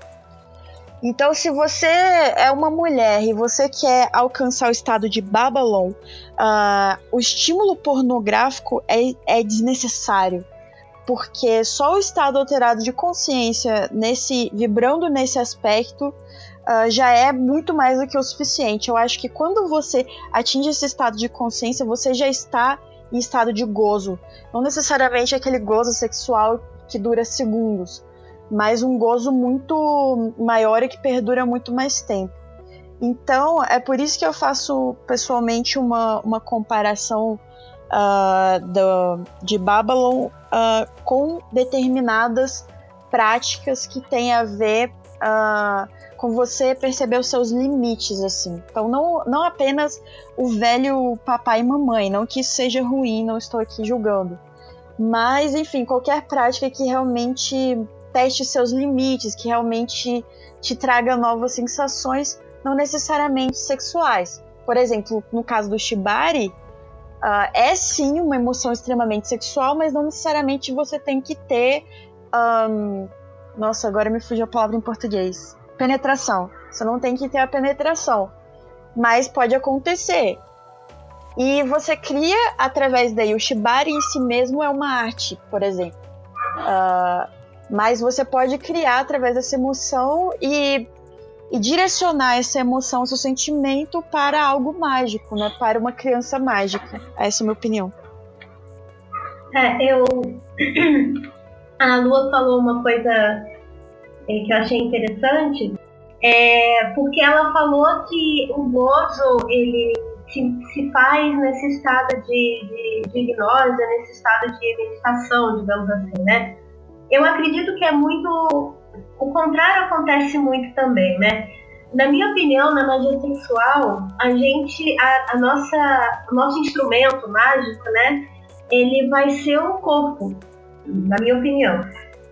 Então, se você é uma mulher e você quer alcançar o estado de Babylon, uh, o estímulo pornográfico é, é desnecessário porque só o estado alterado de consciência nesse vibrando nesse aspecto uh, já é muito mais do que o suficiente. Eu acho que quando você atinge esse estado de consciência, você já está em estado de gozo, não necessariamente aquele gozo sexual que dura segundos, mas um gozo muito maior e que perdura muito mais tempo. Então, é por isso que eu faço pessoalmente uma, uma comparação uh, do, de Babylon uh, com determinadas práticas que têm a ver uh, com você perceber os seus limites, assim. Então, não, não apenas o velho papai e mamãe, não que isso seja ruim, não estou aqui julgando. Mas, enfim, qualquer prática que realmente teste seus limites, que realmente te traga novas sensações, não necessariamente sexuais. Por exemplo, no caso do Shibari, uh, é sim uma emoção extremamente sexual, mas não necessariamente você tem que ter. Um, nossa, agora me fugiu a palavra em português penetração. Você não tem que ter a penetração. Mas pode acontecer. E você cria através daí. O Shibari em si mesmo é uma arte, por exemplo. Uh, mas você pode criar através dessa emoção e, e direcionar essa emoção, seu sentimento para algo mágico, né? Para uma criança mágica. Essa é a minha opinião. É, eu. A Lua falou uma coisa que eu achei interessante, é porque ela falou que o gozo ele se, se faz nesse estado de, de, de nesse estado de meditação, digamos assim, né? Eu acredito que é muito. O contrário acontece muito também, né? Na minha opinião, na magia sexual, a gente, a, a nossa, o nosso instrumento mágico, né? Ele vai ser o corpo, na minha opinião,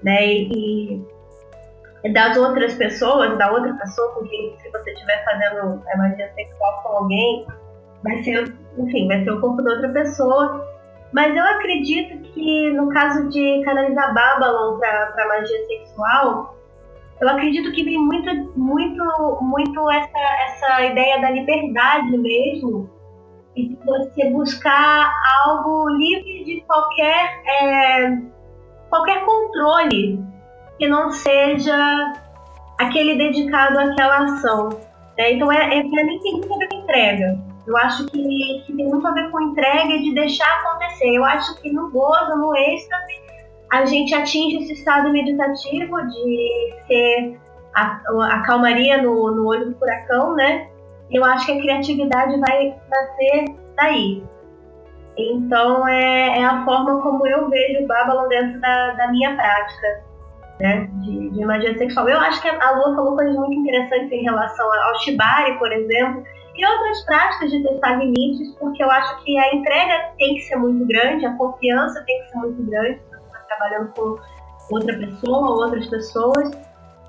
né? E, das outras pessoas, da outra pessoa com quem se você estiver fazendo a magia sexual com alguém, vai ser, enfim, vai ser o corpo da outra pessoa. Mas eu acredito que no caso de canalizar Babylon para magia sexual, eu acredito que vem muito, muito, muito essa, essa ideia da liberdade mesmo e de você buscar algo livre de qualquer é, qualquer controle que não seja aquele dedicado àquela ação. Né? Então, é, é para mim, tem muito a ver com entrega. Eu acho que, que tem muito a ver com entrega e de deixar acontecer. Eu acho que no gozo, no êxtase, a gente atinge esse estado meditativo de ser a, a calmaria no, no olho do furacão, né? Eu acho que a criatividade vai nascer daí. Então é, é a forma como eu vejo o Babylon dentro da, da minha prática né, de, de magia sexual. Eu acho que a Lua falou coisas muito interessantes em relação ao Shibari, por exemplo, e outras práticas de testar limites, porque eu acho que a entrega tem que ser muito grande, a confiança tem que ser muito grande, você está trabalhando com outra pessoa, outras pessoas.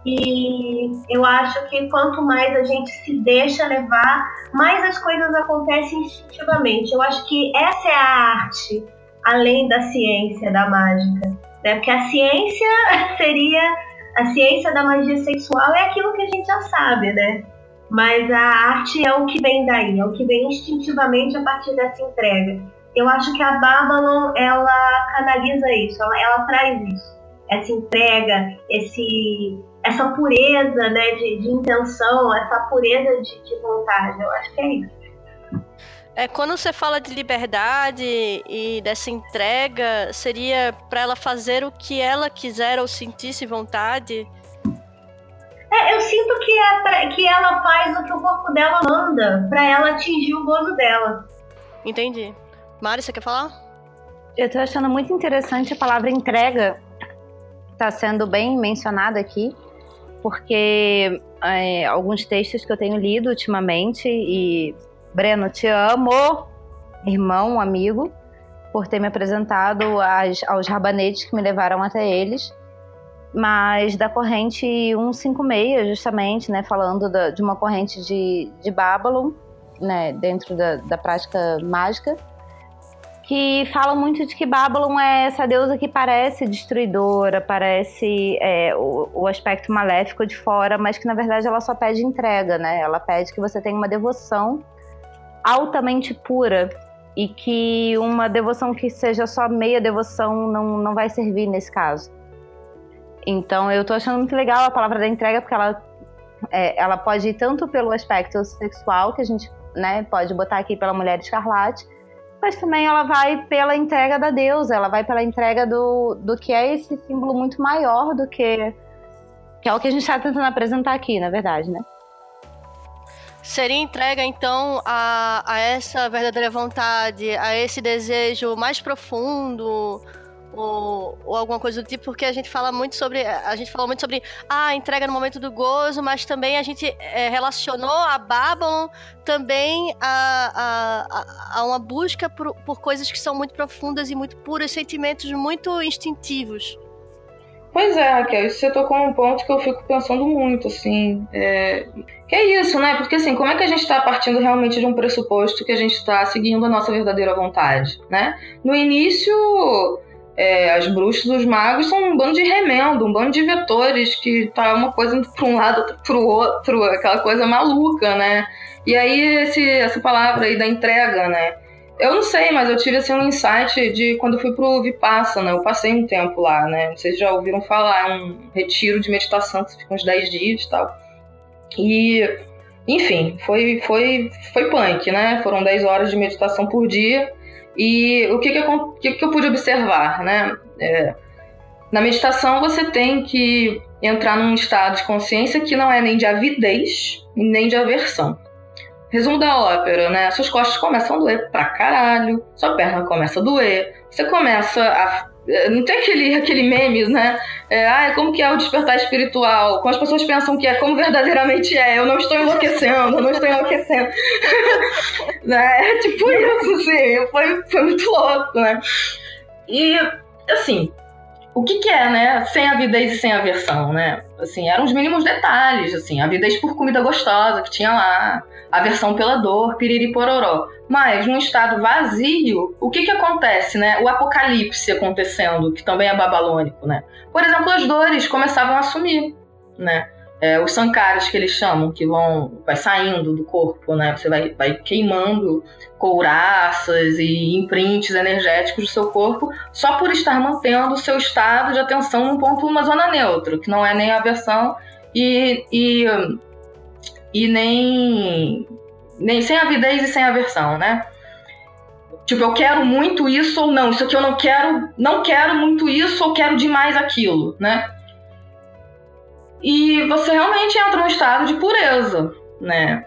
E eu acho que quanto mais a gente se deixa levar, mais as coisas acontecem instintivamente. Eu acho que essa é a arte, além da ciência, da mágica né? Porque a ciência seria a ciência da magia sexual é aquilo que a gente já sabe, né? Mas a arte é o que vem daí, é o que vem instintivamente a partir dessa entrega. Eu acho que a Babylon ela canaliza isso, ela, ela traz isso, essa entrega, esse, essa pureza né, de, de intenção, essa pureza de, de vontade. Eu acho que é isso. É, quando você fala de liberdade e dessa entrega, seria para ela fazer o que ela quiser ou sentisse vontade? É, eu sinto que, é pra, que ela faz o que o corpo dela manda, para ela atingir o gozo dela. Entendi. Mari, você quer falar? Eu tô achando muito interessante a palavra entrega, tá sendo bem mencionada aqui, porque é, alguns textos que eu tenho lido ultimamente e Breno, te amo, irmão, amigo, por ter me apresentado às, aos rabanetes que me levaram até eles. Mas da corrente 156, justamente, né, falando da, de uma corrente de, de Babylon, né, dentro da, da prática mágica, que fala muito de que Babylon é essa deusa que parece destruidora, parece é, o, o, aspecto maléfico de fora, mas que na verdade ela só pede entrega, né? Ela pede que você tenha uma devoção altamente pura e que uma devoção que seja só meia devoção não, não vai servir nesse caso. Então eu tô achando muito legal a palavra da entrega porque ela, é, ela pode ir tanto pelo aspecto sexual, que a gente né, pode botar aqui pela mulher escarlate, mas também ela vai pela entrega da deusa, ela vai pela entrega do, do que é esse símbolo muito maior do que Que é o que a gente está tentando apresentar aqui, na verdade, né? Seria entrega, então, a, a essa verdadeira vontade, a esse desejo mais profundo, ou, ou, alguma coisa do tipo, porque a gente fala muito sobre. A gente falou muito sobre a ah, entrega no momento do gozo, mas também a gente é, relacionou a Babylon também a, a, a uma busca por, por coisas que são muito profundas e muito puras, sentimentos muito instintivos. Pois é, Raquel, você tocou num ponto que eu fico pensando muito, assim. É... Que é isso, né? Porque, assim, como é que a gente está partindo realmente de um pressuposto que a gente está seguindo a nossa verdadeira vontade, né? No início, é, as bruxas, os magos são um bando de remendo, um bando de vetores que tá uma coisa para um lado, pro outro, aquela coisa maluca, né? E aí esse, essa palavra aí da entrega, né? Eu não sei, mas eu tive assim um insight de quando fui pro Vipassana, eu passei um tempo lá, né? Vocês já ouviram falar, é um retiro de meditação que fica uns 10 dias e tal. E, enfim, foi, foi, foi punk, né? Foram 10 horas de meditação por dia. E o que, que, que, que eu pude observar, né? É, na meditação você tem que entrar num estado de consciência que não é nem de avidez nem de aversão. Resumo da ópera, né? Suas costas começam a doer pra caralho, sua perna começa a doer, você começa a. É, não tem aquele, aquele meme, né? É, ah, como que é o despertar espiritual? Como as pessoas pensam que é, como verdadeiramente é. Eu não estou enlouquecendo, eu não estou enlouquecendo. né? É tipo isso, assim. Foi, foi muito louco, né? E, assim, o que, que é, né? Sem avidez e sem aversão, né? Assim, eram os mínimos detalhes, assim, avidez por comida gostosa que tinha lá, aversão pela dor, piriri pororó. Mas num estado vazio, o que que acontece, né? O apocalipse acontecendo, que também é babalônico, né? Por exemplo, as dores começavam a sumir, né? É, os sankaras que eles chamam, que vão vai saindo do corpo, né? Você vai, vai queimando couraças e imprints energéticos do seu corpo só por estar mantendo o seu estado de atenção num ponto, uma zona neutra, que não é nem aversão e, e e nem, nem sem avidez e sem aversão, né? Tipo, eu quero muito isso ou não. Isso aqui eu não quero, não quero muito isso ou quero demais aquilo, né? E você realmente entra num estado de pureza, né?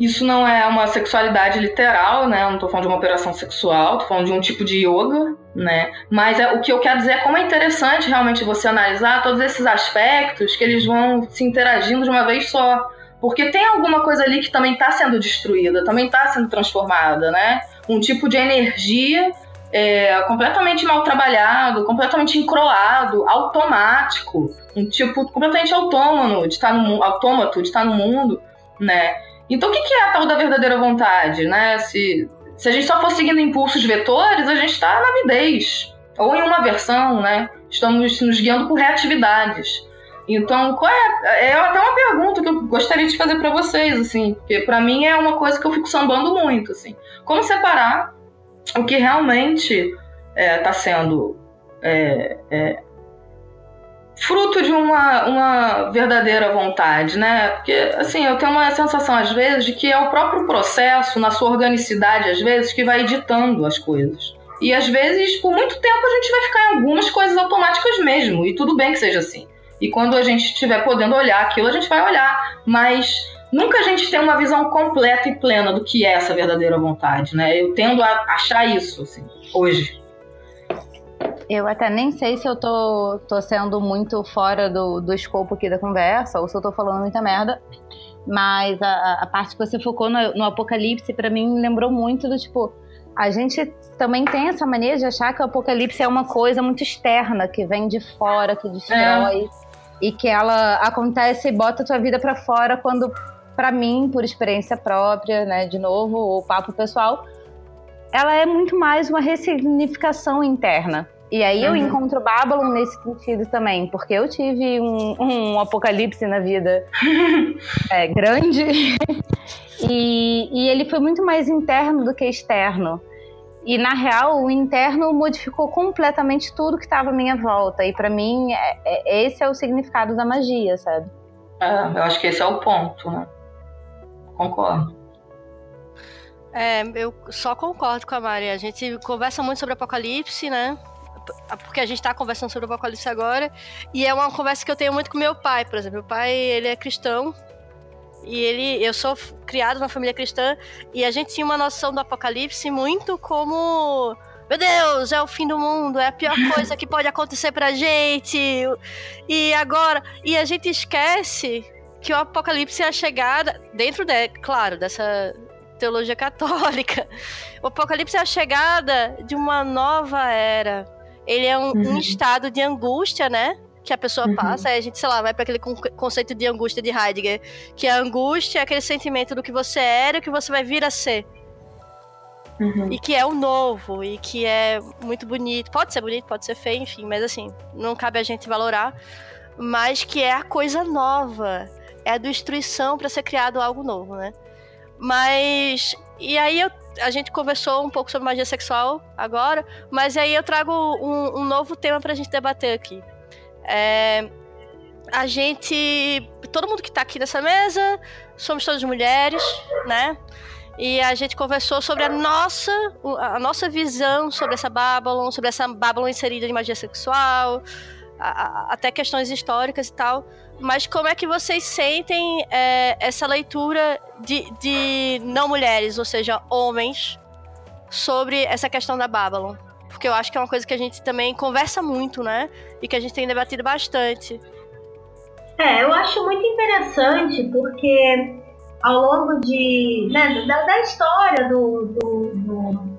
Isso não é uma sexualidade literal, né? Eu não tô falando de uma operação sexual, tô falando de um tipo de yoga, né? Mas é, o que eu quero dizer é como é interessante realmente você analisar todos esses aspectos que eles vão se interagindo de uma vez só. Porque tem alguma coisa ali que também está sendo destruída, também está sendo transformada, né? Um tipo de energia é, completamente mal trabalhado, completamente encroado, automático, um tipo completamente autônomo de estar no autômato de estar no mundo, né? Então, o que é a tal da verdadeira vontade, né? Se, se a gente só for seguindo impulsos vetores, a gente está na avidez. Ou em uma versão, né? Estamos nos guiando por reatividades. Então, qual é? É até uma pergunta que eu gostaria de fazer para vocês, assim, porque para mim é uma coisa que eu fico sambando muito, assim. Como separar o que realmente está é, tá sendo é, é, fruto de uma, uma verdadeira vontade, né? Porque, assim, eu tenho uma sensação, às vezes, de que é o próprio processo, na sua organicidade, às vezes, que vai editando as coisas. E, às vezes, por muito tempo, a gente vai ficar em algumas coisas automáticas mesmo, e tudo bem que seja assim. E quando a gente estiver podendo olhar aquilo, a gente vai olhar, mas nunca a gente tem uma visão completa e plena do que é essa verdadeira vontade, né? Eu tendo a achar isso, assim, hoje. Eu até nem sei se eu tô, tô sendo muito fora do, do escopo aqui da conversa ou se eu tô falando muita merda. Mas a, a parte que você focou no, no Apocalipse, para mim, lembrou muito do tipo. A gente também tem essa mania de achar que o Apocalipse é uma coisa muito externa, que vem de fora, que destrói. É. E que ela acontece e bota a tua vida para fora quando, para mim, por experiência própria, né, de novo, o papo pessoal, ela é muito mais uma ressignificação interna. E aí eu uhum. encontro Babylon nesse sentido também, porque eu tive um, um apocalipse na vida é, grande e, e ele foi muito mais interno do que externo. E na real, o interno modificou completamente tudo que estava à minha volta. E para mim, é, é, esse é o significado da magia, sabe? É, eu acho que esse é o ponto, né? Concordo. É, eu só concordo com a Mari. A gente conversa muito sobre Apocalipse, né? porque a gente está conversando sobre Apocalipse agora, e é uma conversa que eu tenho muito com meu pai, por exemplo. Meu pai, ele é cristão, e ele, eu sou criado numa família cristã, e a gente tinha uma noção do Apocalipse muito como meu Deus, é o fim do mundo, é a pior coisa que pode acontecer pra gente. E agora, e a gente esquece que o apocalipse é a chegada dentro de, claro, dessa teologia católica. O apocalipse é a chegada de uma nova era. Ele é um, uhum. um estado de angústia, né? Que a pessoa uhum. passa, aí a gente, sei lá, vai para aquele conceito de angústia de Heidegger, que a angústia é aquele sentimento do que você era e o que você vai vir a ser. Uhum. E que é o novo, e que é muito bonito. Pode ser bonito, pode ser feio, enfim, mas assim, não cabe a gente valorar. Mas que é a coisa nova. É a destruição para ser criado algo novo, né? Mas. E aí eu, a gente conversou um pouco sobre magia sexual agora, mas aí eu trago um, um novo tema pra gente debater aqui. É, a gente. Todo mundo que tá aqui nessa mesa, somos todas mulheres, né? E a gente conversou sobre a nossa, a nossa visão sobre essa Babylon, sobre essa Babylon inserida em magia sexual, até questões históricas e tal. Mas como é que vocês sentem é, essa leitura de, de não mulheres, ou seja, homens, sobre essa questão da Babylon? Porque eu acho que é uma coisa que a gente também conversa muito, né? E que a gente tem debatido bastante. É, eu acho muito interessante porque ao longo de né, da, da, história do, do, do,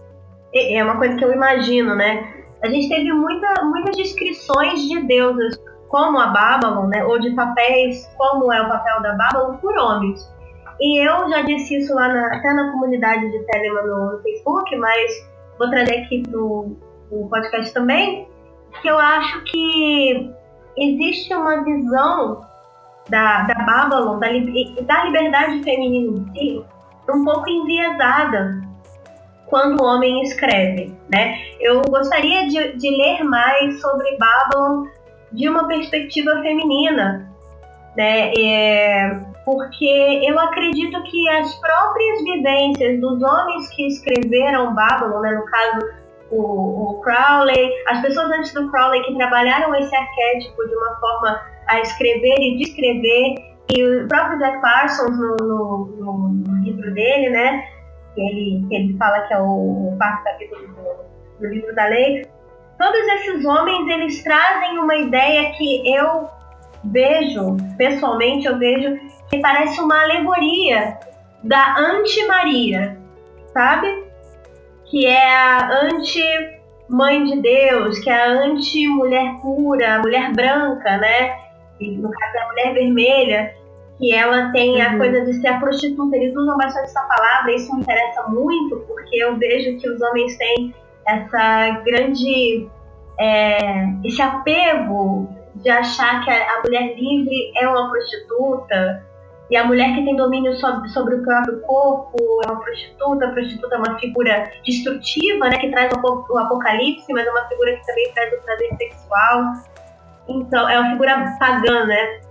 é uma coisa que eu imagino, né? A gente teve muita, muitas descrições de deusas como a Babylon, né? Ou de papéis como é o papel da Babylon por homens. E eu já disse isso lá na, até na comunidade de Telemann no, Facebook, mas vou trazer aqui pro, pro podcast também, que eu acho que existe uma visão da, da Babylon, da, da liberdade feminina em si, um pouco enviesada quando o homem escreve. Né? Eu gostaria de, de ler mais sobre Babylon de uma perspectiva feminina, né? É, porque eu acredito que as próprias vivências dos homens que escreveram Babylon, né, no caso o, o Crowley, as pessoas antes do Crowley que trabalharam esse arquétipo de uma forma a escrever e descrever. E o próprio Jack Parsons, no, no, no livro dele, né, que ele, que ele fala que é o, quarto capítulo do, do livro da lei, todos esses homens, eles trazem uma ideia que eu vejo, pessoalmente, eu vejo que parece uma alegoria da anti-Maria, sabe? Que é a anti-mãe de Deus, que é a anti-mulher pura, mulher branca, né? no caso da mulher vermelha, que ela tem uhum. a coisa de ser a prostituta. Eles usam bastante essa palavra, isso me interessa muito, porque eu vejo que os homens têm essa grande. É, esse apego de achar que a, a, mulher livre é uma prostituta, e a mulher que tem domínio sobre, sobre o próprio corpo é uma prostituta, a prostituta é uma figura destrutiva, né, que traz o, o apocalipse, mas é uma figura que também traz o prazer sexual. Então, é uma figura pagã, né?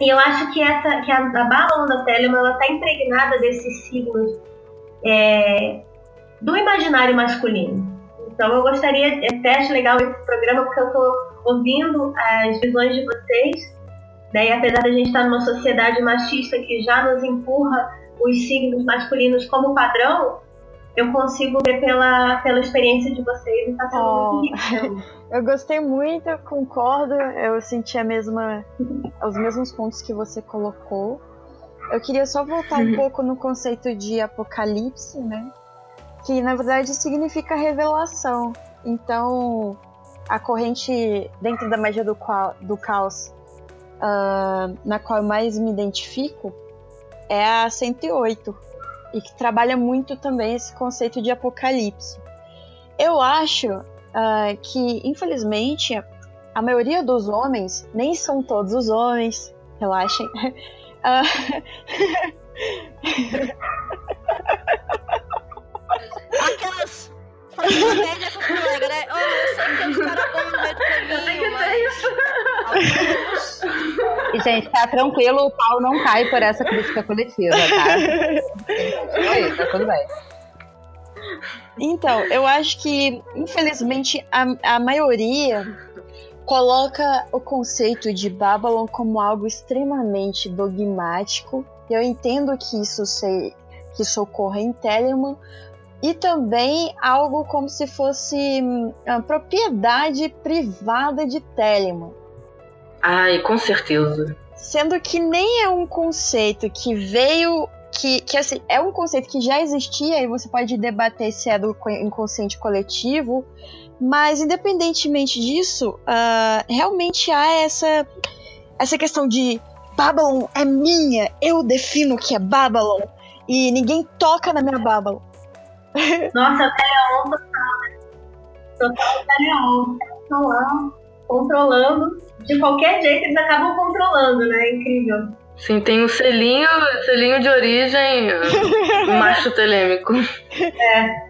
E eu acho que essa que a, a Babylon da Telemann está impregnada desses signos é, do imaginário masculino. Então eu gostaria, até acho legal esse programa porque eu estou ouvindo as visões de vocês, né? E apesar da gente estar numa sociedade machista que já nos empurra os signos masculinos como padrão, eu consigo ver pela, pela experiência de vocês e está sendo oh. muito rico. Eu gostei muito, concordo. Eu senti a mesma, os mesmos pontos que você colocou. Eu queria só voltar um uhum. pouco no conceito de apocalipse, né? Que na verdade significa revelação. Então, a corrente dentro da magia do, qual, do caos, uh, na qual eu mais me identifico, é a 108, e que trabalha muito também esse conceito de apocalipse. Eu acho uh, que, infelizmente, a maioria dos homens, nem são todos os homens, relaxem. Uh... Aquelas fazendo média com o colega, né? Oh, eu sei que tem uns caras bons no meio do caminho, mas. Alguns... E, gente, tá tranquilo, o pau não cai por essa crítica coletiva, tá? Oi, tá tudo bem. Então, eu acho que, infelizmente, a, a maioria coloca o conceito de Babylon como algo extremamente dogmático. Eu entendo que isso, se, que isso ocorra em Telemann, e também algo como se fosse a propriedade privada de Telemann. Ai, com certeza. Sendo que nem é um conceito que veio. Que, que assim, é um conceito que já existia e você pode debater se é do inconsciente coletivo, mas independentemente disso, uh, realmente há essa, essa questão de Babylon é minha, eu defino o que é Babylon e ninguém toca na minha Babylon. Nossa, a Teleon total, né? Total Teleon. Estão lá controlando. De qualquer jeito, eles acabam controlando, né? É incrível. Sim, tem um selinho, selinho de origem macho telêmico. É.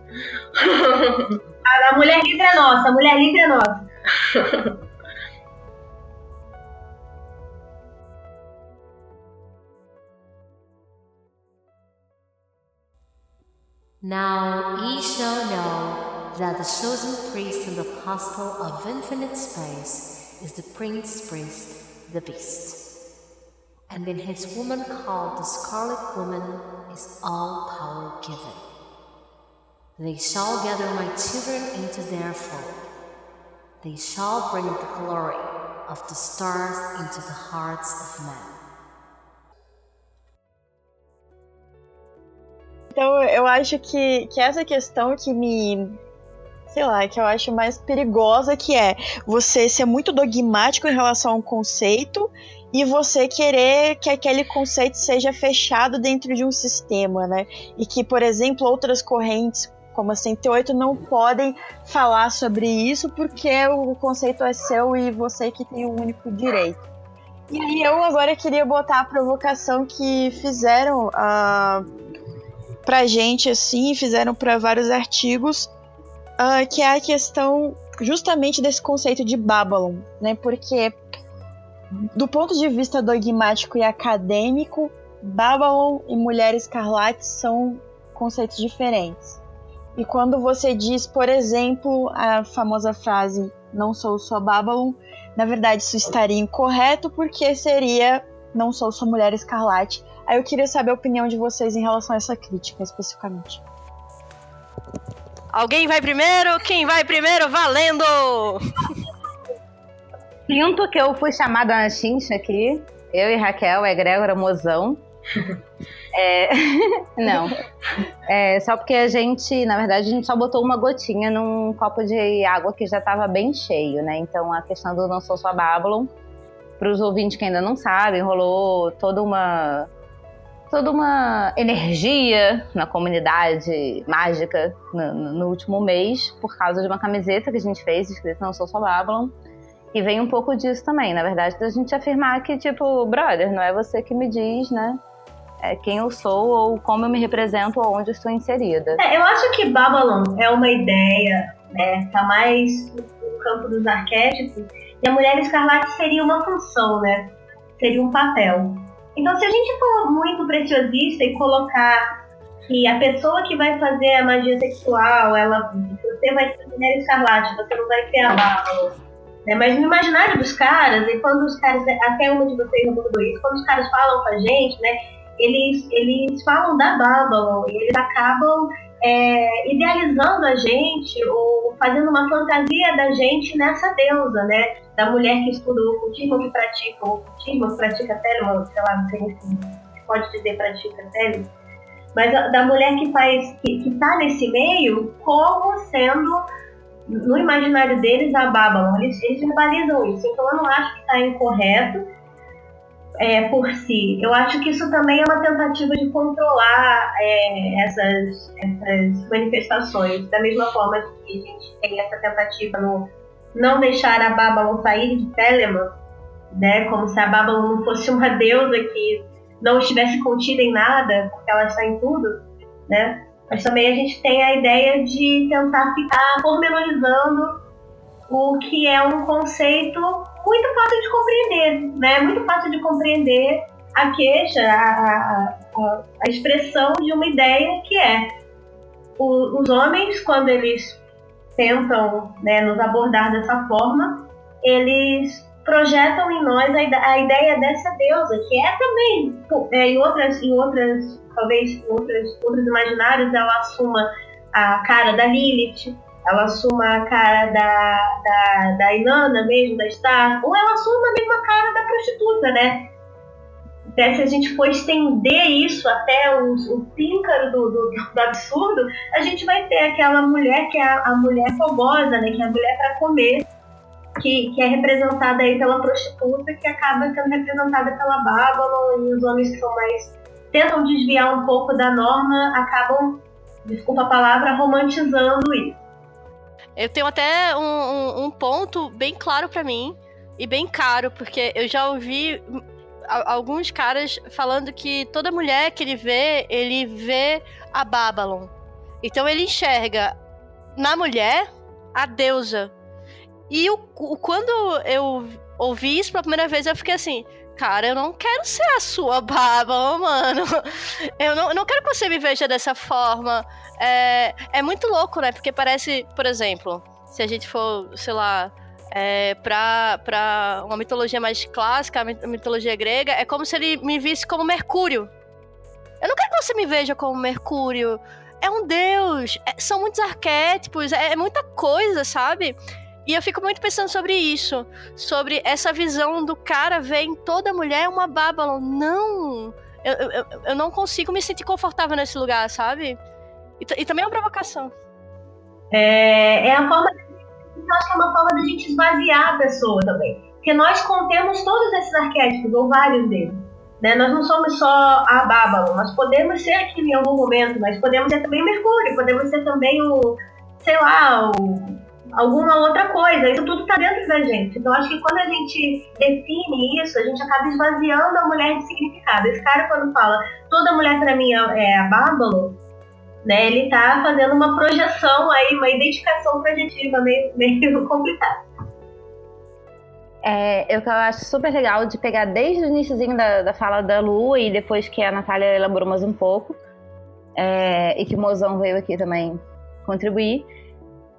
A, a mulher livre é nossa, a mulher livre é nossa. Now ye shall know that the chosen priest and apostle of infinite space is the prince priest, the beast. And in his woman called the scarlet woman is all power given. They shall gather my children into their fold. They shall bring the glory of the stars into the hearts of men. Então eu acho que, que essa questão que me. Sei lá, que eu acho mais perigosa que é você ser muito dogmático em relação a um conceito e você querer que aquele conceito seja fechado dentro de um sistema, né? E que, por exemplo, outras correntes como a 108 não podem falar sobre isso porque o conceito é seu e você que tem o único direito. E aí eu agora queria botar a provocação que fizeram a uh, pra gente assim, fizeram para vários artigos, uh, que é a questão justamente desse conceito de Babylon, né? Porque do ponto de vista dogmático e acadêmico, Babylon e Mulher Escarlate são conceitos diferentes. E quando você diz, por exemplo, a famosa frase não sou sua Babylon, na verdade isso estaria incorreto porque seria não sou sua Mulher Escarlate, Aí eu queria saber a opinião de vocês em relação a essa crítica especificamente. Alguém vai primeiro? Quem vai primeiro? Valendo! Sinto que eu fui chamada na chincha aqui. Eu e Raquel, é Grégora Mozão. É... Não. É, só porque a gente, na verdade, a gente só botou uma gotinha num copo de água que já estava bem cheio, né? Então a questão do Não Sou Só Babylon, para os ouvintes que ainda não sabem, rolou toda uma toda uma energia na comunidade mágica no, no, último mês por causa de uma camiseta que a gente fez escrita Não Sou Só Babylon. E vem um pouco disso também, na verdade, da gente afirmar que, tipo, brother, não é você que me diz, né? É quem eu sou ou como eu me represento ou onde estou inserida. É, eu acho que Babylon é uma ideia, né? Tá mais no campo dos arquétipos. E a Mulher Escarlate seria uma função, né? Seria um papel. Então, se a gente for muito preciosista e colocar que a pessoa que vai fazer a magia sexual, ela, você vai ser mulher escarlate, você não vai ser a bárbara. Né? Mas no imaginário dos caras, e quando os caras, até uma de vocês abordou isso, quando os caras falam com a gente, né, eles, eles falam da Babylon e eles acabam é, idealizando a gente ou fazendo uma fantasia da gente nessa deusa, né? Da mulher que estuda o ocultismo, que pratica o ocultismo, que pratica telema, sei lá, não sei se pode dizer pratica telema, mas da mulher que faz, que, que tá nesse meio como sendo no imaginário deles a Babylon. Eles, eles verbalizam isso, então eu não acho que está incorreto é, por si. Eu acho que isso também é uma tentativa de controlar é, essas, essas manifestações, da mesma forma que a gente tem essa tentativa no não deixar a Babylon sair de Telemann, né, como se a Babylon não fosse uma deusa que não estivesse contida em nada, porque ela está em tudo, né? Mas também a gente tem a ideia de tentar ficar pormenorizando o que é um conceito muito fácil de compreender, né? Muito fácil de compreender a queixa, a, a, a, expressão de uma ideia que é o, os homens, quando eles tentam né, nos abordar dessa forma, eles projetam em nós a, a ideia dessa deusa, que é também, é, em outras, em outras, talvez em outras, outros imaginários, ela assuma a cara da Lilith, ela assuma a cara da, da, da Inanna mesmo, da Star, ou ela assuma a cara da prostituta, né? Até se a gente for estender isso até o, o píncaro do, do, do, absurdo, a gente vai ter aquela mulher que é a, a mulher fogosa, né? Que é a mulher para comer, que, que é representada aí pela prostituta, que acaba sendo representada pela Babylon, e os homens que são mais. tentam desviar um pouco da norma, acabam, desculpa a palavra, romantizando isso. Eu tenho até um, um, um ponto bem claro para mim e bem caro, porque eu já ouvi alguns caras falando que toda mulher que ele vê, ele vê a Babylon. Então ele enxerga na mulher a deusa. E o, o, quando eu ouvi isso pela primeira vez, eu fiquei assim, cara, eu não quero ser a sua Babylon, mano. Eu não, não quero que você me veja dessa forma. É, é muito louco, né? Porque parece, por exemplo, se a gente for, sei lá, é, pra, pra uma mitologia mais clássica, a mitologia grega, é como se ele me visse como Mercúrio. Eu não quero que você me veja como Mercúrio. É um deus, é, são muitos arquétipos, é, é muita coisa, sabe? E eu fico muito pensando sobre isso, sobre essa visão do cara ver em toda mulher uma Babylon. Não! Eu, eu, eu não consigo me sentir confortável nesse lugar, sabe? E, e também é uma provocação. É, é a forma acho que é uma forma da gente esvaziar a pessoa também. Porque nós contemos todos esses arquétipos, ou vários deles. Né? Nós não somos só a Bábalo, nós podemos ser aquilo em algum momento, mas podemos ser também Mercúrio, podemos ser também o, sei lá, o, alguma outra coisa. Isso tudo está dentro da gente. Então acho que quando a gente define isso, a gente acaba esvaziando a mulher de significado. Esse cara, quando fala toda mulher para mim é, é a Bábalo, né? Ele está fazendo uma projeção aí, uma identificação projetiva meio, meio complicada. É, eu acho super legal de pegar desde o iníciozinho da, da fala da Lu e depois que a Natália elaborou mais um pouco, é, e que o Mozão veio aqui também contribuir,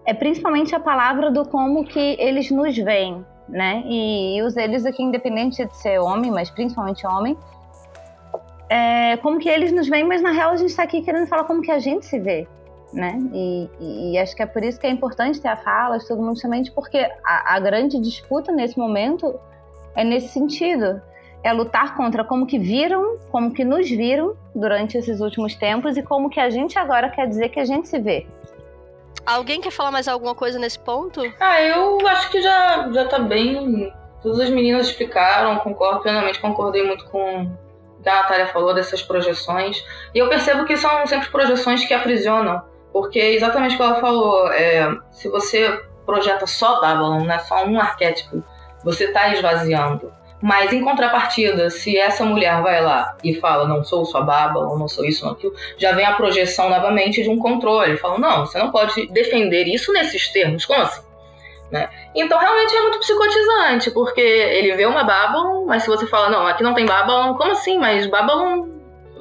é principalmente a palavra do como que eles nos veem, né? E, e os eles aqui, independente de ser homem, mas principalmente homem, é, como que eles nos veem, mas na real a gente está aqui querendo falar como que a gente se vê, né? E, e, e, acho que é por isso que é importante ter a fala de todo mundo justamente porque a, a, grande disputa nesse momento é nesse sentido, é lutar contra como que viram, como que nos viram durante esses últimos tempos e como que a gente agora quer dizer que a gente se vê. Alguém quer falar mais alguma coisa nesse ponto? Ah, eu acho que já, já tá bem. Todas as meninas explicaram, concordo plenamente, concordei muito com que a Natália falou dessas projeções. E eu percebo que são sempre projeções que aprisionam. Porque exatamente o que ela falou, é, se você projeta só Babylon, né, só um arquétipo, você está esvaziando. Mas em contrapartida, se essa mulher vai lá e fala, não sou sua Babylon, não sou isso, não aquilo, já vem a projeção novamente de um controle. Falam, não, você não pode defender isso nesses termos. Como assim? Né? Então realmente é muito psicotizante, porque ele vê uma Babylon, mas se você fala, não, aqui não tem Babylon, como assim? Mas Babylon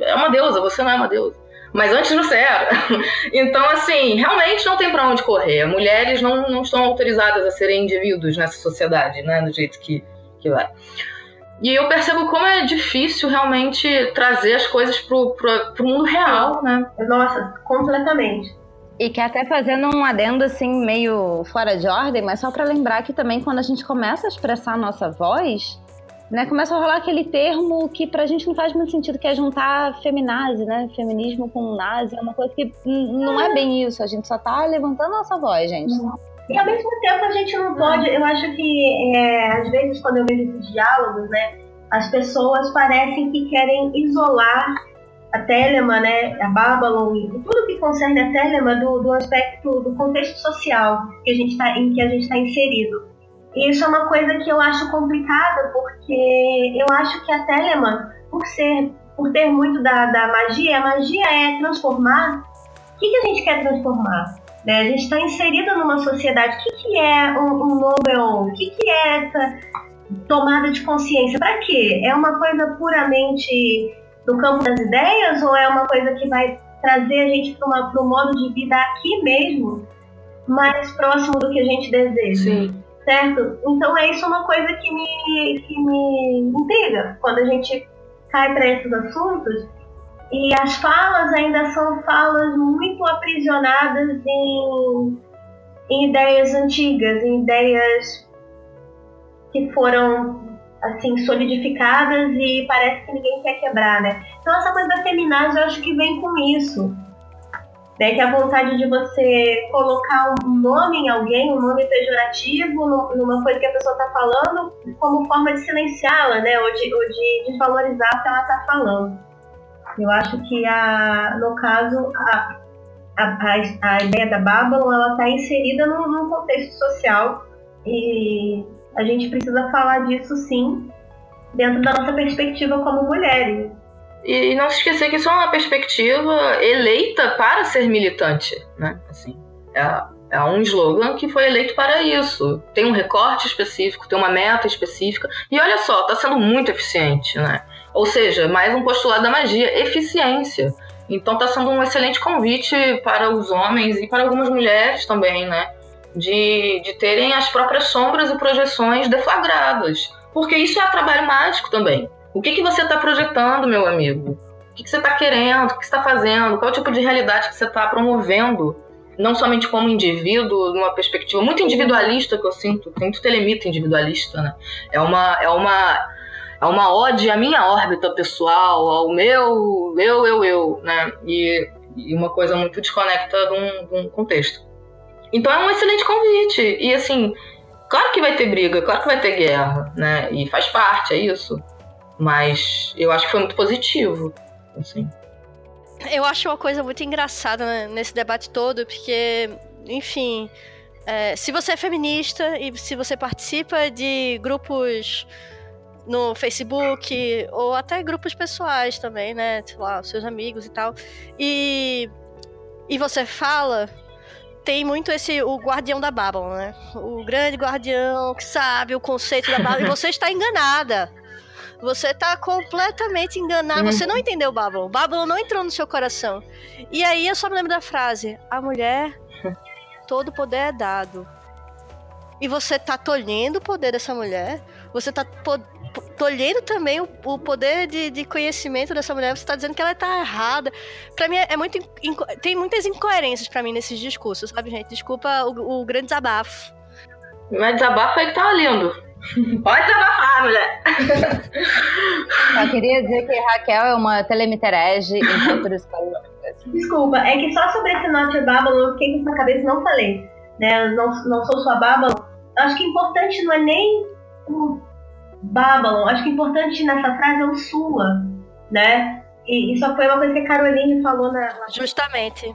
é uma deusa, você não é uma deusa. Mas antes você era. então, assim, realmente não tem para onde correr. Mulheres não, não estão autorizadas a serem indivíduos nessa sociedade, né? Do jeito que, que vai. E eu percebo como é difícil realmente trazer as coisas pro, pro, pro mundo real, né? Nossa, completamente. E que até fazendo um adendo assim meio fora de ordem, mas só para lembrar que também quando a gente começa a expressar a nossa voz, né, começa a rolar aquele termo que pra gente não faz muito sentido, que é juntar feminazi, né, feminismo com nazi, é uma coisa que não é bem isso, a gente só tá levantando a nossa voz, gente. E ao mesmo tempo a gente não pode, eu acho que é, às vezes quando eu vejo esses diálogos, né, as pessoas parecem que querem isolar a Telema, né, a Babylon e tudo que concerne a Telema do, do aspecto do contexto social que a gente tá, em que a gente está inserido. E isso é uma coisa que eu acho complicada porque eu acho que a Telema, por ser, por ter muito da, da magia, a magia é transformar. O que, que a gente quer transformar? Né? A gente está inserido numa sociedade. O que, que é um, um Nobel? O que, que é essa tomada de consciência? Para quê? É uma coisa puramente do campo das ideias ou é uma coisa que vai trazer a gente para um modo de vida aqui mesmo, mais próximo do que a gente deseja. Sim. Certo? Então é isso uma coisa que me, que me intriga quando a gente cai para esses assuntos. E as falas ainda são falas muito aprisionadas em, em ideias antigas, em ideias que foram assim solidificadas e parece que ninguém quer quebrar, né? Então essa coisa da feminaz eu acho que vem com isso. Né, que a vontade de você colocar um nome em alguém, um nome pejorativo, numa coisa que a pessoa está falando, como forma de silenciá-la, né? Ou de, ou de desvalorizar o que ela está falando. Eu acho que, a, no caso, a, a, a, ideia da Babylon ela está inserida num, num contexto social e a gente precisa falar disso sim, dentro da nossa perspectiva como mulheres. E não se esquecer que isso é uma perspectiva eleita para ser militante, né? Assim, é, é um slogan que foi eleito para isso. Tem um recorte específico, tem uma meta específica. E olha só, está sendo muito eficiente, né? Ou seja, mais um postulado da magia, eficiência. Então está sendo um excelente convite para os homens e para algumas mulheres também, né? de, de terem as próprias sombras e projeções deflagradas. Porque isso é trabalho mágico também. O que, que você está projetando, meu amigo? O que, que você está querendo? O que você está fazendo? Qual é o tipo de realidade que você está promovendo? Não somente como indivíduo, numa perspectiva muito individualista que eu sinto, tem muito telemita individualista, né? É uma, é uma, é uma ode à minha órbita pessoal, ao meu, eu, eu, eu, né? E, e uma coisa muito desconecta de um, de um contexto. Então é um excelente convite. E assim, claro que vai ter briga, claro que vai ter guerra, né? E faz parte, é isso. Mas eu acho que foi muito positivo, assim. Eu acho uma coisa muito engraçada né, nesse debate todo, porque, enfim, é, se você é feminista e se você participa de grupos no Facebook ou até grupos pessoais também, né? Sei lá, seus amigos e tal. E, e você fala tem muito esse o guardião da Babylon, né? O grande guardião que sabe o conceito da Babylon. e você está enganada. Você está completamente enganada. Você não entendeu Babylon. Babylon não entrou no seu coração. E aí eu só me lembro da frase: A mulher, todo poder é dado. E você está tolhendo o poder dessa mulher. Você está tolhendo também o, o poder de, de, conhecimento dessa mulher. Você está dizendo que ela está errada. Para mim é muito tem muitas incoerências para mim nesses discursos, sabe, gente? Desculpa o, o grande desabafo. Mas desabafo aí que tá lindo. Pode desabafar, mulher. Eu queria dizer que Raquel é uma telemiterege em culturas Desculpa, é que só sobre esse Not Babylon eu fiquei com na cabeça e não falei. Né? Não, não sou sua Babylon. Acho que o importante não é nem Babylon, acho que importante nessa frase é o sua, né? E isso foi uma coisa que a Caroline falou na. Justamente.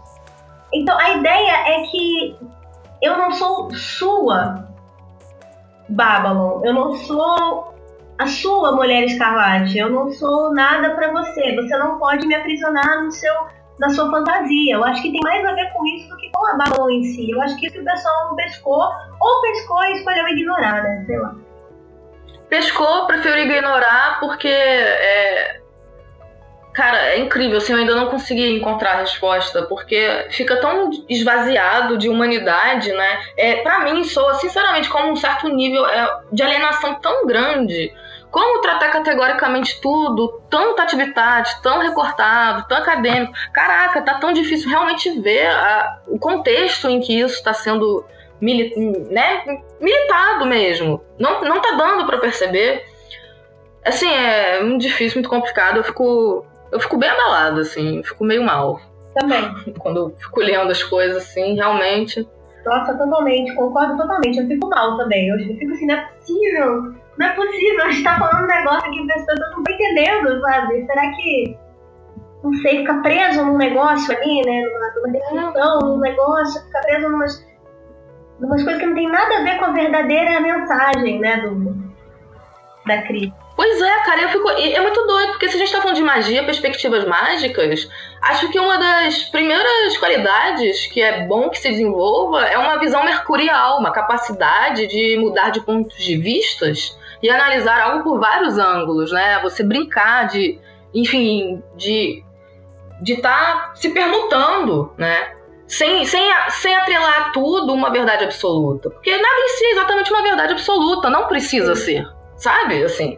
Então a ideia é que eu não sou sua Babylon, eu não sou a sua mulher escarlate, eu não sou nada para você. Você não pode me aprisionar no seu na sua fantasia. Eu acho que tem mais a ver com isso do que com a Babylon em si. Eu acho que isso o pessoal não pescou, ou pescou e escolheu ignorar, né? Sei lá pescou, preferiu ignorar porque é, Cara, é incrível, assim, eu ainda não consegui encontrar a resposta, porque fica tão esvaziado de humanidade, né? É, para mim, soa, sinceramente, como um certo nível é, de alienação tão grande. Como tratar categoricamente tudo, tanta atividade, tão recortado, tão acadêmico. Caraca, tá tão difícil realmente ver a, o contexto em que isso está sendo mili né, militado mesmo. Não, não tá dando para perceber. Assim, é muito difícil, muito complicado. Eu fico, eu fico bem abalado, assim, fico meio mal. Também. Quando eu fico lendo as coisas, assim, realmente. Nossa, totalmente, concordo totalmente. Eu fico mal também. Eu fico assim, não é possível. Não é possível. A gente tá falando um negócio que as pessoas não estão entendendo, sabe? Será que não sei, fica preso num negócio ali, né? Numa, numa definição, num negócio, fica preso numas umas coisas que não tem nada a ver com a verdadeira mensagem, né, do, da crise. Pois é, cara, eu fico. É muito doido, porque se a gente tá falando de magia, perspectivas mágicas, acho que uma das primeiras qualidades que é bom que se desenvolva é uma visão mercurial, uma capacidade de mudar de pontos de vistas e analisar algo por vários ângulos, né? Você brincar de, enfim, de de estar tá se permutando, né? Sem, sem, sem atrelar tudo uma verdade absoluta. Porque nada em si é exatamente uma verdade absoluta, não precisa ser, sabe? Assim.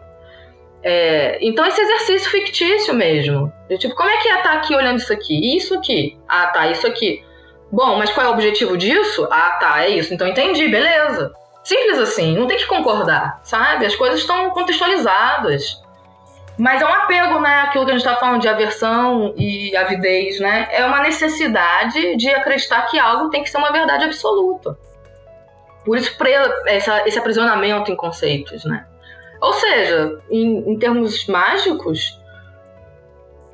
É, então, esse exercício fictício mesmo. De, tipo, como é que é estar aqui olhando isso aqui? Isso aqui? Ah, tá, isso aqui. Bom, mas qual é o objetivo disso? Ah, tá, é isso. Então entendi, beleza. Simples assim, não tem que concordar, sabe? As coisas estão contextualizadas. Mas é um apego, né? Aquilo que a gente está falando de aversão e avidez, né? É uma necessidade de acreditar que algo tem que ser uma verdade absoluta. Por isso, esse aprisionamento em conceitos, né? Ou seja, em, em termos mágicos,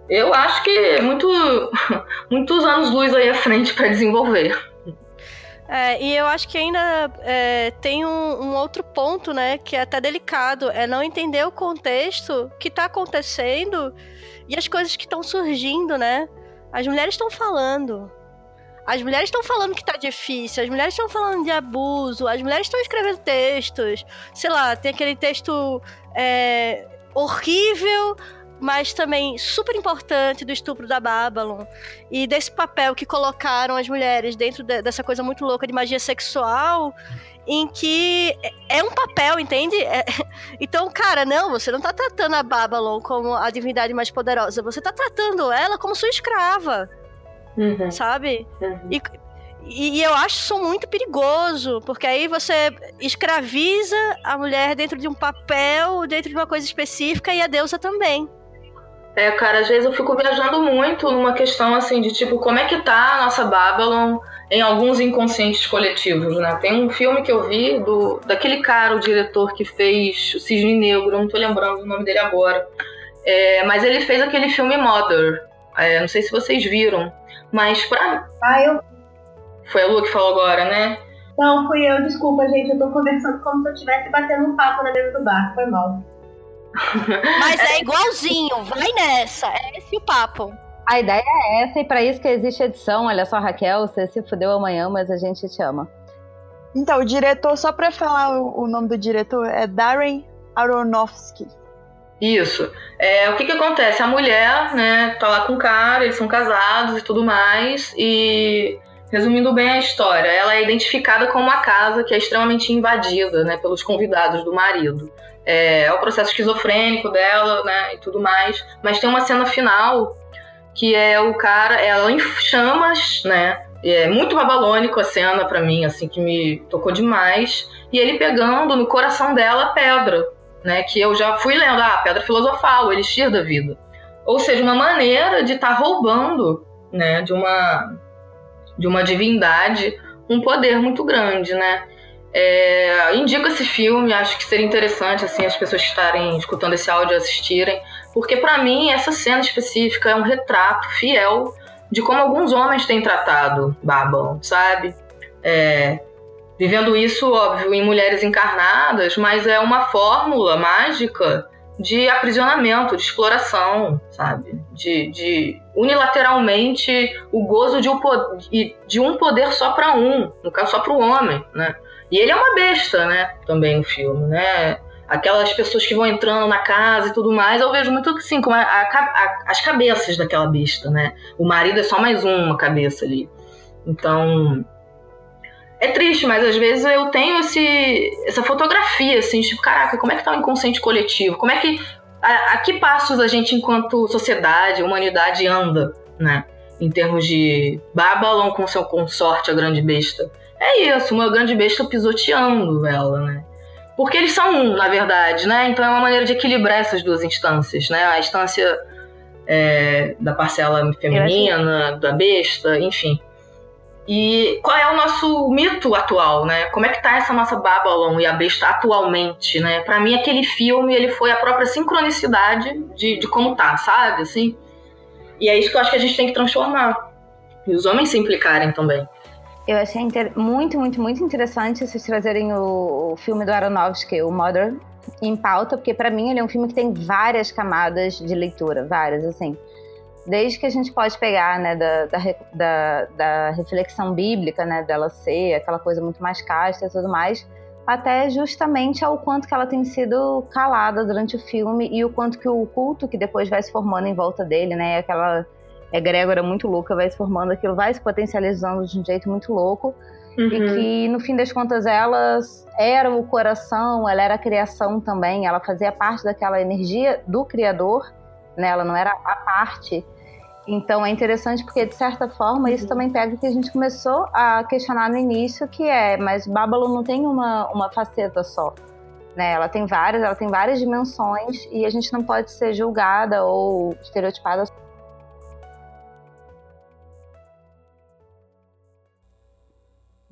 eu acho que é muito, muitos anos-luz aí à frente para desenvolver. É, e eu acho que ainda é, tem um, um, outro ponto, né, que é até delicado, é não entender o contexto que está acontecendo e as coisas que estão surgindo, né? As mulheres estão falando. As mulheres estão falando que tá difícil, as mulheres estão falando de abuso, as mulheres estão escrevendo textos. Sei lá, tem aquele texto é, horrível mas também super importante do estupro da Babylon e desse papel que colocaram as mulheres dentro de, dessa coisa muito louca de magia sexual em que é um papel, entende? É... Então, cara, não, você não tá tratando a Babylon como a divindade mais poderosa, você tá tratando ela como sua escrava, uhum. sabe? Uhum. E, e, eu acho isso muito perigoso, porque aí você escraviza a mulher dentro de um papel, dentro de uma coisa específica e a deusa também. É, cara, às vezes eu fico viajando muito numa questão assim de tipo, como é que tá a nossa Babylon em alguns inconscientes coletivos, né? Tem um filme que eu vi do daquele cara, o diretor que fez o Cisne Negro, não tô lembrando o nome dele agora. É, mas ele fez aquele filme Mother. É, não sei se vocês viram. Mas pra. Ah, eu. Foi a Lu que falou agora, né? Não, fui eu, desculpa, gente. Eu tô conversando como se eu estivesse batendo um papo na mesa do bar. Foi mal. Mas é igualzinho, vai nessa. É esse o papo. A ideia é essa e para isso que existe edição. Olha só, Raquel, você se fudeu amanhã, mas a gente te ama. Então, o diretor, só para falar o, o, nome do diretor, é Darren Aronofsky. Isso. É, o que que acontece? A mulher, né, tá lá com o cara, eles são casados e tudo mais, e resumindo bem a história, ela é identificada como uma casa que é extremamente invadida, né, pelos convidados do marido é, é o processo esquizofrênico dela, né, e tudo mais. Mas tem uma cena final que é o cara, ela em chamas, né? É muito babalônico a cena para mim, assim, que me tocou demais. E ele pegando no coração dela a pedra, né? Que eu já fui lendo, ah, pedra filosofal, o elixir da vida. Ou seja, uma maneira de estar tá roubando, né? De uma, de uma divindade um poder muito grande, né? É, indico esse filme, acho que seria interessante assim as pessoas estarem escutando esse áudio assistirem, porque para mim essa cena específica é um retrato fiel de como alguns homens têm tratado Babylon, sabe? É, vivendo isso, óbvio, em mulheres encarnadas, mas é uma fórmula mágica de aprisionamento, de exploração, sabe? De, de unilateralmente o gozo de um, de um poder só para um, no caso só para o homem, né? E ele é uma besta, né? Também no filme, né? Aquelas pessoas que vão entrando na casa e tudo mais, eu vejo muito assim, como a, a, a, as cabeças daquela besta, né? O marido é só mais uma cabeça ali. Então. É triste, mas às vezes eu tenho esse, essa fotografia, assim, tipo, caraca, como é que tá o inconsciente coletivo? Como é que. A, a que passos a gente, enquanto sociedade, humanidade, anda, né? Em termos de Babylon com seu consorte, a grande besta é isso, uma grande besta pisoteando ela, né? Porque eles são um, na verdade, né? Então é uma maneira de equilibrar essas duas instâncias, né? A instância é, da parcela feminina, da besta, enfim. E qual é o nosso mito atual, né? Como é que tá essa nossa Babylon e a besta atualmente, né? Para mim aquele filme ele foi a própria sincronicidade de, de como tá, sabe? Assim. E é isso que eu acho que a gente tem que transformar. E os homens se implicarem também. Eu achei muito, muito, muito interessante vocês trazerem o, o filme do Aronofsky, o Mother, em pauta, porque para mim ele é um filme que tem várias camadas de leitura, várias, assim. Desde que a gente pode pegar, né, da, da, da, da reflexão bíblica, né, dela ser aquela coisa muito mais casta e tudo mais, até justamente ao quanto que ela tem sido calada durante o filme e o quanto que o culto que depois vai se formando em volta dele, né, aquela egrégora muito louca vai se formando, aquilo vai se potencializando de um jeito muito louco. Uhum. E que, no fim das contas, ela era o coração, ela era a criação também, ela fazia parte daquela energia do Criador, né? ela não era a parte. Então é interessante porque, de certa forma, isso uhum. também pega o que a gente começou a questionar no início, que é, mas Babylon não tem uma, uma faceta só. Né? Ela tem várias, ela tem várias dimensões e a gente não pode ser julgada ou estereotipada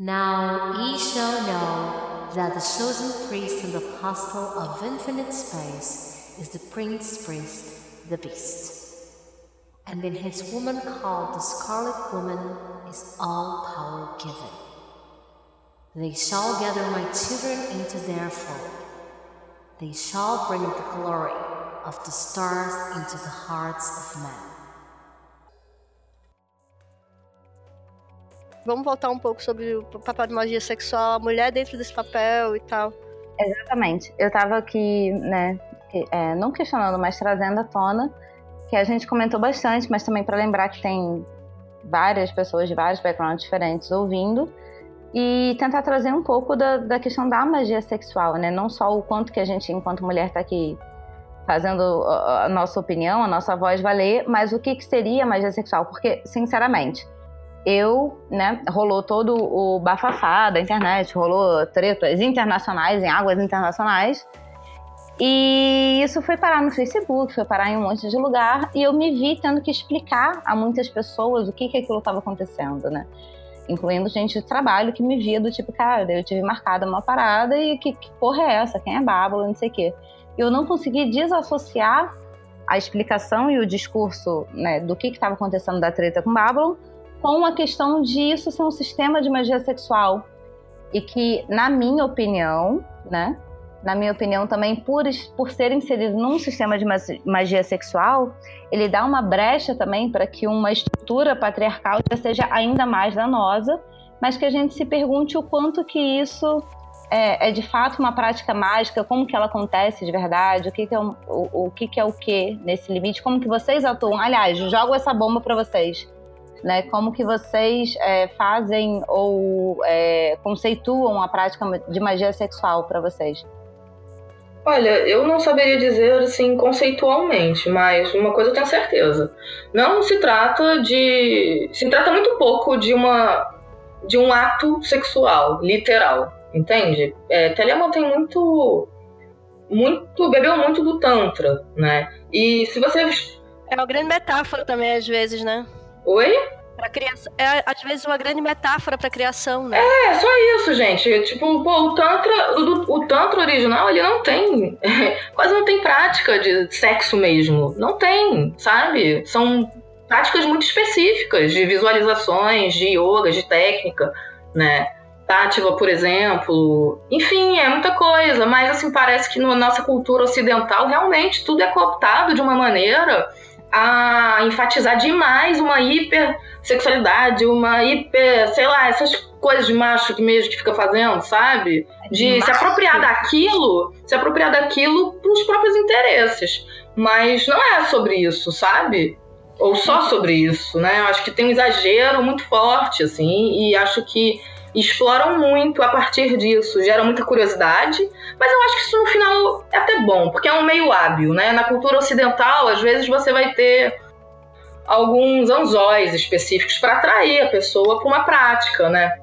Now ye shall know that the chosen priest and apostle of infinite space is the prince priest, the beast. And in his woman called the scarlet woman is all power given. They shall gather my children into their fold. They shall bring the glory of the stars into the hearts of men. Vamos voltar um pouco sobre o papel de magia sexual, a mulher dentro desse papel e tal. Exatamente. Eu estava aqui, né, é, não questionando, mas trazendo à tona, que a gente comentou bastante, mas também para lembrar que tem várias pessoas de vários backgrounds diferentes ouvindo e tentar trazer um pouco da, da questão da magia sexual, né? Não só o quanto que a gente, enquanto mulher, está aqui fazendo a nossa opinião, a nossa voz valer, mas o que, que seria magia sexual? Porque, sinceramente, eu, né, rolou todo o bafafá da internet, rolou tretas internacionais, em águas internacionais. E isso foi parar no Facebook, foi parar em um monte de lugar, e eu me vi tendo que explicar a muitas pessoas o que, que aquilo estava acontecendo, né? Incluindo gente de trabalho que me via do tipo, cara, eu tive marcada uma parada e que, que porra é essa? Quem é Bábula? Não sei o quê. Eu não consegui desassociar a explicação e o discurso né, do que estava acontecendo da treta com Babylon com a questão de isso ser um sistema de magia sexual. E que, na minha opinião, né? Na minha opinião, também por, por ser inserido num sistema de magia sexual, ele dá uma brecha também para que uma estrutura patriarcal já seja ainda mais danosa, mas que a gente se pergunte o quanto que isso é, é, de fato uma prática mágica, como que ela acontece de verdade, o que, que é o, o, o que, que é o que nesse limite, como que vocês atuam. Aliás, jogo essa bomba para vocês né? Como que vocês é, fazem ou é, conceituam a prática de magia sexual para vocês? Olha, eu não saberia dizer assim conceitualmente, mas uma coisa eu tenho certeza. Não se trata de. Se trata muito pouco de uma de um ato sexual, literal, entende? É, Telema tem muito. muito. bebeu muito do Tantra, né? E se você. É uma grande metáfora também, às vezes, né? Oi? Pra criação. É, às vezes, uma grande metáfora pra criação, né? É, só isso, gente. Tipo, pô, o Tantra, o, o Tantra original, ele não tem. quase não tem prática de sexo mesmo. Não tem, sabe? São práticas muito específicas de visualizações, de yoga, de técnica, né? Tátiva, por exemplo. Enfim, é muita coisa, mas assim, parece que na nossa cultura ocidental realmente tudo é cooptado de uma maneira a enfatizar demais uma hipersexualidade, uma hiper, sei lá, essas coisas de macho que mesmo que fica fazendo, sabe? De macho. se apropriar daquilo, se apropriar daquilo pros próprios interesses. Mas não é sobre isso, sabe? Ou só sobre isso, né? Eu acho que tem um exagero muito forte, assim, e acho que exploram muito a partir disso, geram muita curiosidade, mas eu acho que isso no final é até bom, porque é um meio hábil, né? Na cultura ocidental, às vezes você vai ter alguns anzóis específicos para atrair a pessoa para uma prática, né?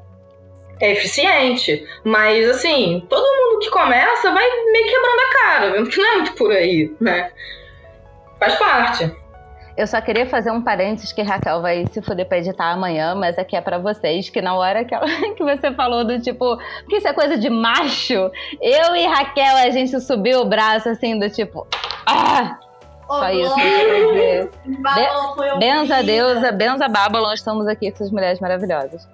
É eficiente, mas assim, todo mundo que começa vai meio quebrando a cara, vendo que não é muito por aí, né? Faz parte. Eu só queria fazer um parênteses que Raquel vai se fuder pra editar amanhã, mas aqui é para vocês, que na hora que, ela, que você falou do tipo, que isso é coisa de macho, eu e Raquel, a gente subiu o braço assim, do tipo, ah! Oh, só isso que. Be benza deusa, benza Babylon, estamos aqui com essas mulheres maravilhosas.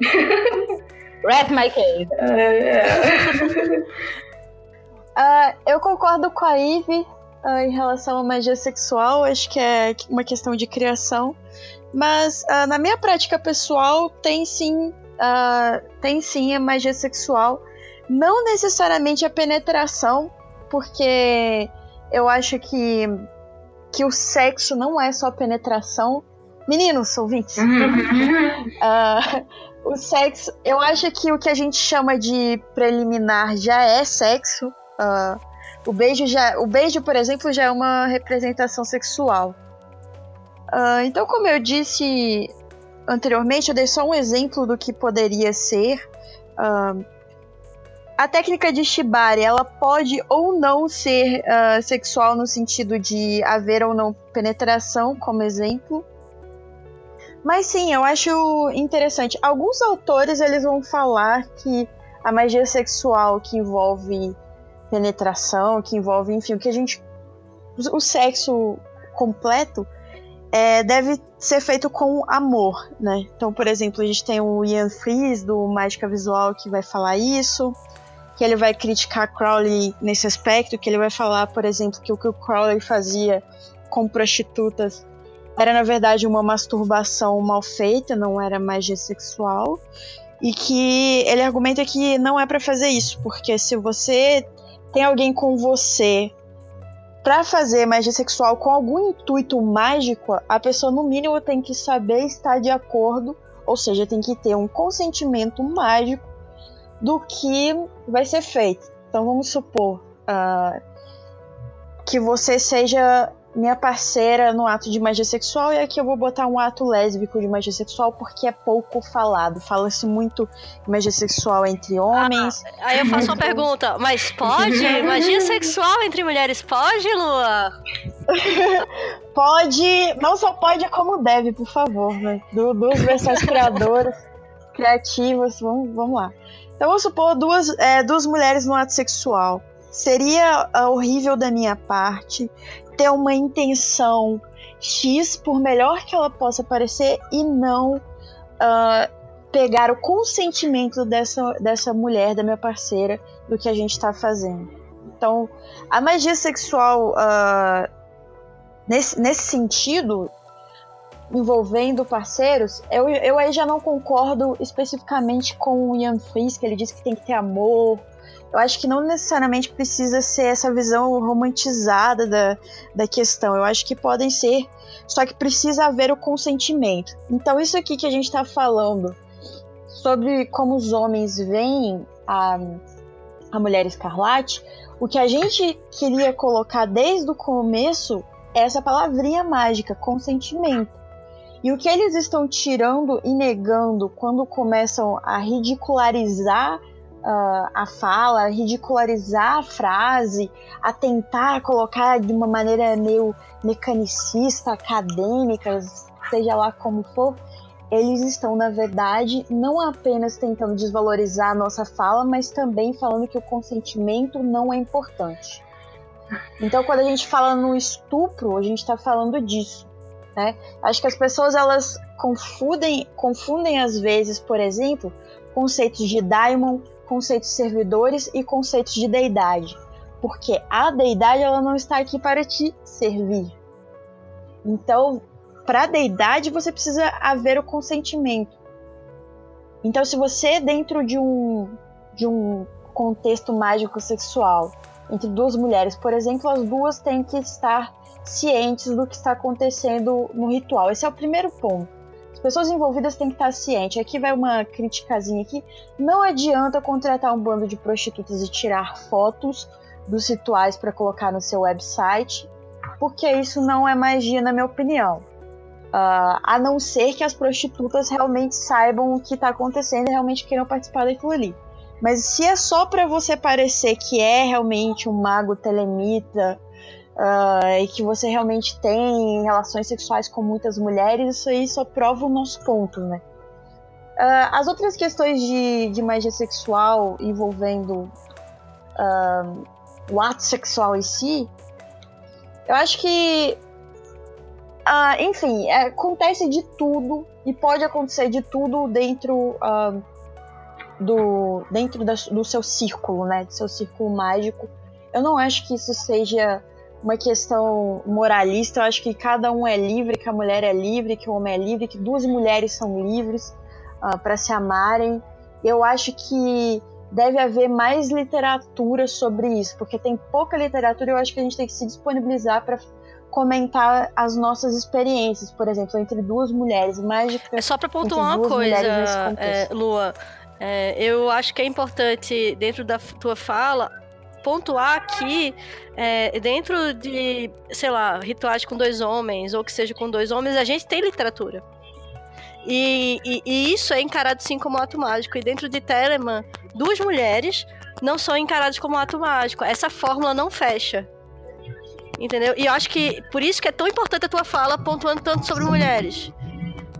Rest my case. É, é. uh, eu concordo com a Ivy uh, em relação à magia sexual, acho que é uma questão de criação. Mas uh, na minha prática pessoal tem sim, uh, tem sim a magia sexual. Não necessariamente a penetração, porque eu acho que, que o sexo não é só penetração. Meninos, ouvintes. uh, o sexo, eu acho que o que a gente chama de preliminar já é sexo. Uh, o beijo já, o beijo, por exemplo, já é uma representação sexual. Uh, então, como eu disse anteriormente, eu dei só um exemplo do que poderia ser. Uh, a técnica de shibari, ela pode ou não ser uh, sexual no sentido de haver ou não penetração, como exemplo. Mas sim, eu acho interessante. Alguns autores eles vão falar que a magia sexual que envolve penetração, que envolve, enfim, o que a gente. O sexo completo é, deve ser feito com amor, né? Então, por exemplo, a gente tem o Ian Fries, do Mágica Visual, que vai falar isso, que ele vai criticar Crowley nesse aspecto, que ele vai falar, por exemplo, que o que o Crowley fazia com prostitutas era, na verdade, uma masturbação mal feita, não era magia sexual, e que ele argumenta que não é para fazer isso, porque se você tem alguém com você para fazer magia sexual com algum intuito mágico, a pessoa no mínimo tem que saber estar de acordo, ou seja, tem que ter um consentimento mágico do que vai ser feito. Então vamos supor uh, que você seja minha parceira no ato de magia sexual e aqui eu vou botar um ato lésbico de magia sexual porque é pouco falado. Fala-se muito magia sexual entre homens. Ah, aí eu faço uma pergunta, mas pode? Magia sexual entre mulheres pode, Lua? pode, não só pode, como deve, por favor, né? Du duas versões criadoras, criativas, vamos, vamos lá. Então vamos supor duas, é, duas mulheres no ato sexual. Seria uh, horrível da minha parte ter uma intenção X, por melhor que ela possa parecer, e não uh, pegar o consentimento dessa, dessa mulher, da minha parceira, do que a gente está fazendo. Então, a magia sexual, uh, nesse, nesse sentido, envolvendo parceiros, eu, eu aí já não concordo especificamente com o Ian que ele disse que tem que ter amor, eu acho que não necessariamente precisa ser essa visão romantizada da, da questão. Eu acho que podem ser, só que precisa haver o consentimento. Então, isso aqui que a gente está falando sobre como os homens veem a, a mulher escarlate, o que a gente queria colocar desde o começo é essa palavrinha mágica, consentimento. E o que eles estão tirando e negando quando começam a ridicularizar uh, a fala, ridicularizar a frase, a tentar colocar de uma maneira meio mecanicista, acadêmica, seja lá como for, eles estão, na verdade, não apenas tentando desvalorizar a nossa fala, mas também falando que o consentimento não é importante. Então, quando a gente fala no estupro, a gente está falando disso. Né? Acho que as pessoas elas confundem, confundem às vezes, por exemplo, conceitos de daimon conceitos servidores e conceitos de deidade, porque a deidade ela não está aqui para te servir. Então, para a deidade você precisa haver o consentimento. Então, se você dentro de um de um contexto mágico sexual entre duas mulheres, por exemplo, as duas têm que estar cientes do que está acontecendo no ritual. Esse é o primeiro ponto pessoas envolvidas têm que estar cientes. Aqui vai uma criticazinha aqui. Não adianta contratar um bando de prostitutas e tirar fotos dos rituais para colocar no seu website, porque isso não é magia, na minha opinião. Uh, a não ser que as prostitutas realmente saibam o que está acontecendo e realmente queiram participar daquilo ali. Mas se é só para você parecer que é realmente um mago telemita uh, e que você realmente tem relações sexuais com muitas mulheres, isso aí só prova o nosso ponto, né? Uh, as outras questões de, de magia sexual envolvendo uh, o ato sexual em si, eu acho que, uh, enfim, é, acontece de tudo e pode acontecer de tudo dentro do dentro da, do seu círculo, né, do seu círculo mágico. Eu não acho que isso seja uma questão moralista. Eu acho que cada um é livre, que a mulher é livre, que o homem é livre, que duas mulheres são livres uh, para se amarem. Eu acho que deve haver mais literatura sobre isso, porque tem pouca literatura e eu acho que a gente tem que se disponibilizar para comentar as nossas experiências, por exemplo, entre duas mulheres, mágica. É só para pontuar uma coisa, é, Lua. É, eu acho que é importante, dentro da tua fala, pontuar que é, dentro de, sei lá, rituais com dois homens, ou que seja com dois homens, a gente tem literatura. E, e, e, isso é encarado sim como ato mágico. E dentro de Telemann, duas mulheres não são encaradas como ato mágico. Essa fórmula não fecha. Entendeu? E eu acho que por isso que é tão importante a tua fala pontuando tanto sobre mulheres.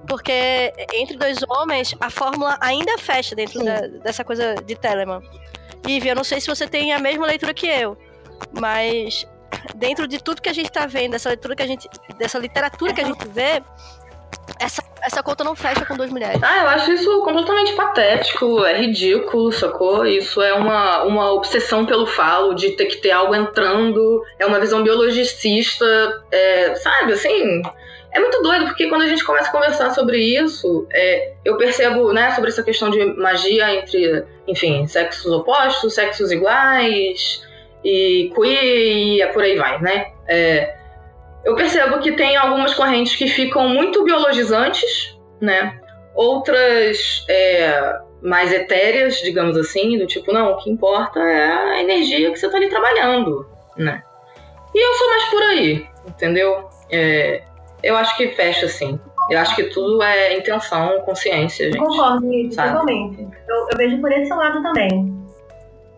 Porque entre dois homens, a fórmula ainda fecha dentro da, dessa coisa de Telemann. Ivy, eu não sei se você tem a mesma leitura que eu, mas dentro de tudo que a gente está vendo, dessa leitura que a gente, dessa literatura que a gente vê, essa, essa conta não fecha com duas mulheres. Ah, eu acho isso completamente patético, é ridículo, sacou? Isso é uma, uma obsessão pelo falo, de ter que ter algo entrando, é uma visão biologicista, é, sabe, assim. É muito doido, porque quando a gente começa a conversar sobre isso, é, eu percebo, né, sobre essa questão de magia entre, enfim, sexos opostos, sexos iguais, e queer, e por aí vai, né? É, eu percebo que tem algumas correntes que ficam muito biologizantes, né? Outras é, mais etéreas, digamos assim, do tipo, não, o que importa é a energia que você está ali trabalhando, né? E eu sou mais por aí, entendeu? É, eu acho que fecha assim. Eu acho que tudo é intenção, consciência, gente. Concordo, totalmente. Eu, eu vejo por esse lado também.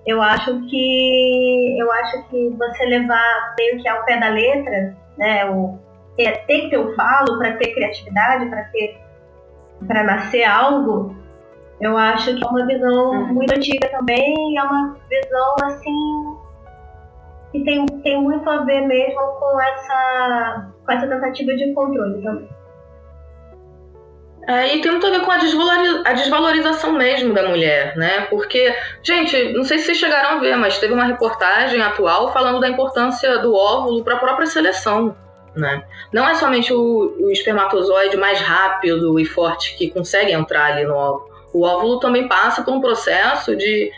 Eu acho que eu acho que você levar meio que ao pé da letra né? O, é, ter que ter o falo para ter criatividade, para ter para nascer algo, eu acho que é uma visão uhum. muito antiga também é uma visão assim que tem, tem muito a ver mesmo com essa, com essa tentativa de controle também. É, e tem muito a ver com a, desvaloriza a desvalorização mesmo da mulher, né? Porque, gente, não sei se vocês chegaram a ver, mas teve uma reportagem atual falando da importância do óvulo para a própria seleção. Né? Não é somente o, o, espermatozoide mais rápido e forte que consegue entrar ali no óvulo. O óvulo também passa por um processo de,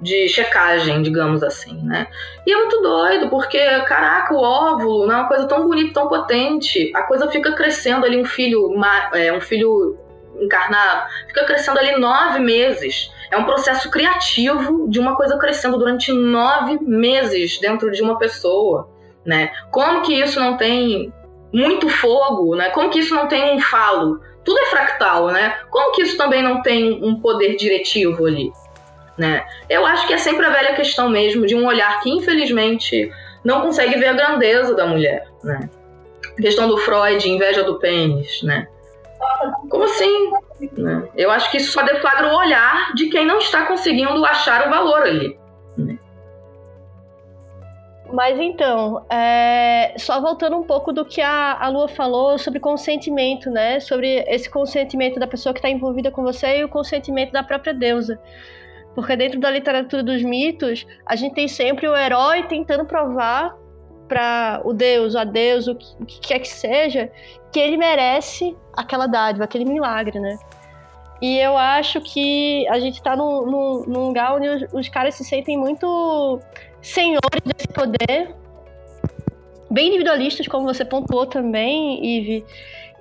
de checagem, digamos assim, né? E é muito doido, porque, caraca, o óvulo não é uma coisa tão bonita, tão potente. A coisa fica crescendo ali, um filho, é, um filho encarnado, fica crescendo ali nove meses. É um processo criativo de uma coisa crescendo durante nove meses dentro de uma pessoa, né? Como que isso não tem muito fogo, né? Como que isso não tem um falo? Tudo é fractal, né? Como que isso também não tem um poder diretivo ali? Né? Eu acho que é sempre a velha questão mesmo de um olhar que infelizmente não consegue ver a grandeza da mulher, né? A questão do Freud, inveja do pênis, né? Como assim? Né? Eu acho que isso só deflagra o olhar de quem não está conseguindo achar o valor ali. Né? Mas então, é, só voltando um pouco do que a, a Lua falou sobre consentimento, né? Sobre esse consentimento da pessoa que está envolvida com você e o consentimento da própria deusa. Porque dentro da literatura dos mitos, a gente tem sempre o herói tentando provar para o deus, a deus, o que, o que quer que seja, que ele merece aquela dádiva, aquele milagre, né? E eu acho que a gente tá num, num, num lugar onde os, os, caras se sentem muito senhores desse poder, bem individualistas, como você pontuou também, Ive,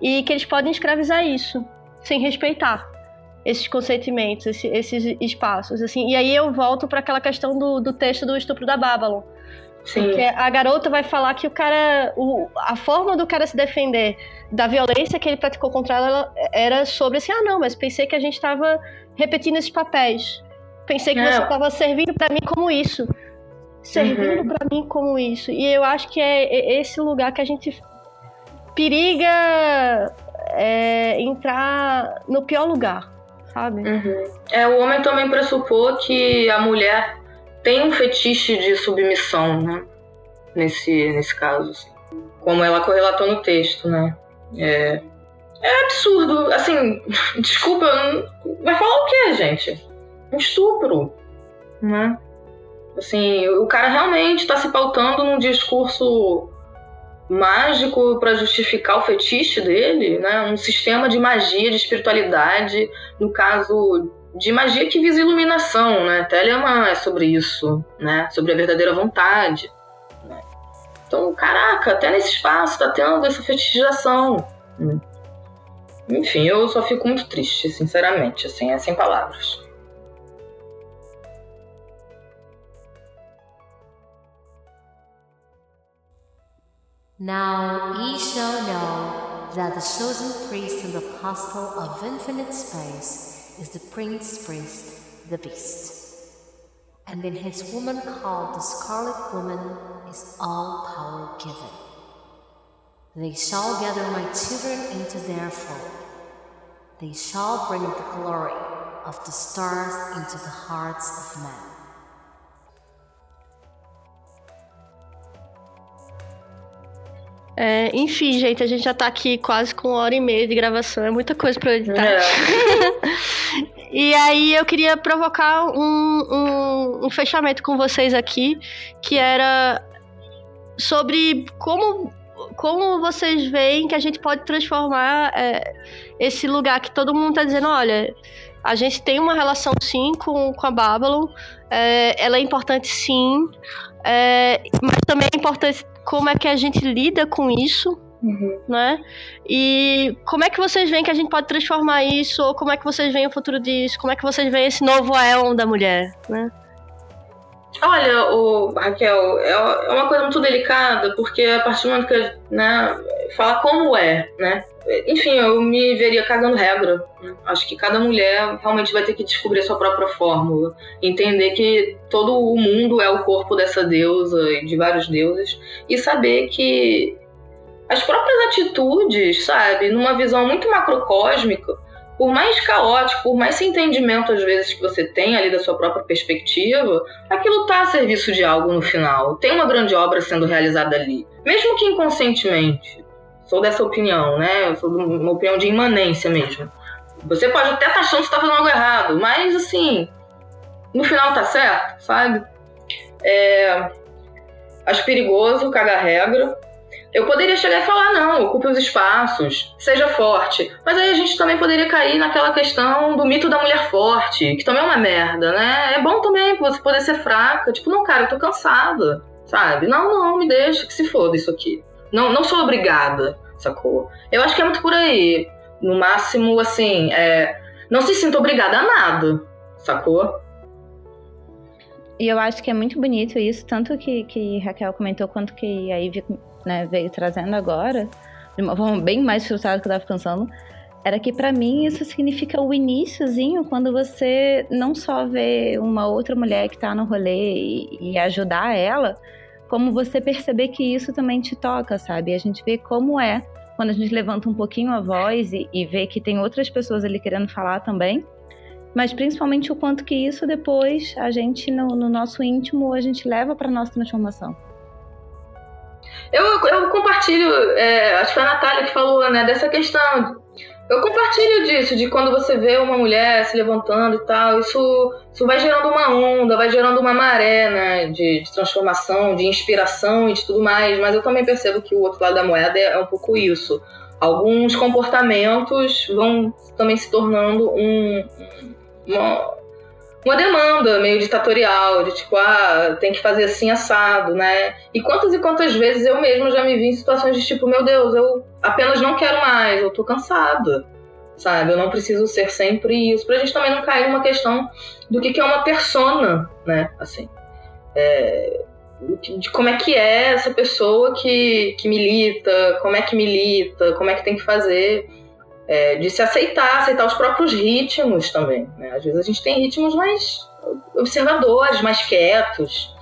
e que eles podem escravizar isso, sem respeitar esses consentimentos, esse, esses espaços, assim. E aí eu volto para aquela questão do, do texto do estupro da Babylon. Sim. Porque a garota vai falar que o cara. O, a forma do cara se defender da violência que ele praticou contra ela era sobre assim: ah, não, mas pensei que a gente estava repetindo esses papéis. Pensei que é. você estava servindo para mim como isso. Servindo uhum. para mim como isso. E eu acho que é esse lugar que a gente periga é, entrar no pior lugar sabe? Uhum. É, o homem também pressupor que a mulher tem um fetiche de submissão, né? Nesse, nesse caso, assim. Como ela correlatou no texto, né? É, é absurdo. Assim, desculpa, vai falar o quê, gente? Um estupro, né? Assim, o cara realmente está se pautando num discurso mágico para justificar o fetiche dele, né? Um sistema de magia, de espiritualidade, no caso de magia que visa iluminação, né? Telemann é sobre isso, né? Sobre a verdadeira vontade. Né? Então, caraca, até nesse espaço tá tendo essa fetichização. Enfim, eu só fico muito triste, sinceramente, assim, é sem palavras. Now ye shall know that the chosen priest and apostle of infinite space is the prince priest, the beast. And in his woman called the scarlet woman is all power given. They shall gather my children into their fold. They shall bring the glory of the stars into the hearts of men. É, enfim, gente, a gente já tá aqui quase com uma hora e meia de gravação, é muita coisa pra editar. E aí eu queria provocar um, um, um, fechamento com vocês aqui, que era sobre como, como vocês veem que a gente pode transformar é, esse lugar que todo mundo tá dizendo, olha, a gente tem uma relação sim com, com a Babylon, é, ela é importante sim, é, mas também é importante como é que a gente lida com isso, uhum. né? E como é que vocês veem que a gente pode transformar isso, ou como é que vocês veem o futuro disso, como é que vocês veem esse novo Elon da mulher, né? Olha, o Raquel, é, é uma coisa muito delicada, porque a partir do momento que, né, fala como é, né? Enfim, eu me veria cagando regra. Acho que cada mulher realmente vai ter que descobrir a sua própria fórmula. Entender que todo o mundo é o corpo dessa deusa e de vários deuses. E saber que as próprias atitudes, sabe, numa visão muito macrocósmica, por mais caótico, por mais sem entendimento às vezes que você tem ali da sua própria perspectiva, aquilo está a serviço de algo no final. Tem uma grande obra sendo realizada ali, mesmo que inconscientemente. Sou dessa opinião, né? Eu sou uma opinião de imanência mesmo. Você pode até estar tá achando que está fazendo algo errado, mas assim, no final tá certo, sabe? É... Acho perigoso cagar regra. Eu poderia chegar e falar, não, ocupe os espaços, seja forte. Mas aí a gente também poderia cair naquela questão do mito da mulher forte, que também é uma merda, né? É bom também você poder ser fraca. Tipo, não, cara, eu tô cansada, sabe? Não, não, me deixa que se foda isso aqui. Não, não sou obrigada, sacou? Eu acho que é muito por aí. No máximo, assim, é, não se sinta obrigada a nada, sacou? E eu acho que é muito bonito isso, tanto que, que Raquel comentou, quanto que a Ivy né, veio trazendo agora, de uma forma bem mais frustrada que eu estava pensando, era que para mim isso significa o iníciozinho, quando você não só vê uma outra mulher que está no rolê e, e ajudar ela, como você perceber que isso também te toca, sabe? A gente vê como é quando a gente levanta um pouquinho a voz e, e vê que tem outras pessoas ali querendo falar também, mas principalmente o quanto que isso depois a gente no, no nosso íntimo a gente leva para nossa transformação. Eu, eu compartilho, é, acho que foi a Natália que falou, né, dessa questão eu compartilho disso, de quando você vê uma mulher se levantando e tal, isso, isso vai gerando uma onda, vai gerando uma maré, né, de, de, transformação, de inspiração e de tudo mais, mas eu também percebo que o outro lado da moeda é um pouco isso. Alguns comportamentos vão também se tornando um, uma, uma demanda meio ditatorial, de tipo, ah, tem que fazer assim assado, né? E quantas e quantas vezes eu mesmo já me vi em situações de tipo, meu Deus, eu apenas não quero mais, eu tô cansada, sabe? Eu não preciso ser sempre isso. Pra gente também não cair numa questão do que, que é uma persona, né? Assim. É, de como é que é essa pessoa que, que milita, como é que milita, como é que tem que fazer é, de se aceitar, aceitar os próprios ritmos também. Né? Às vezes a gente tem ritmos mais observadores, mais quietos,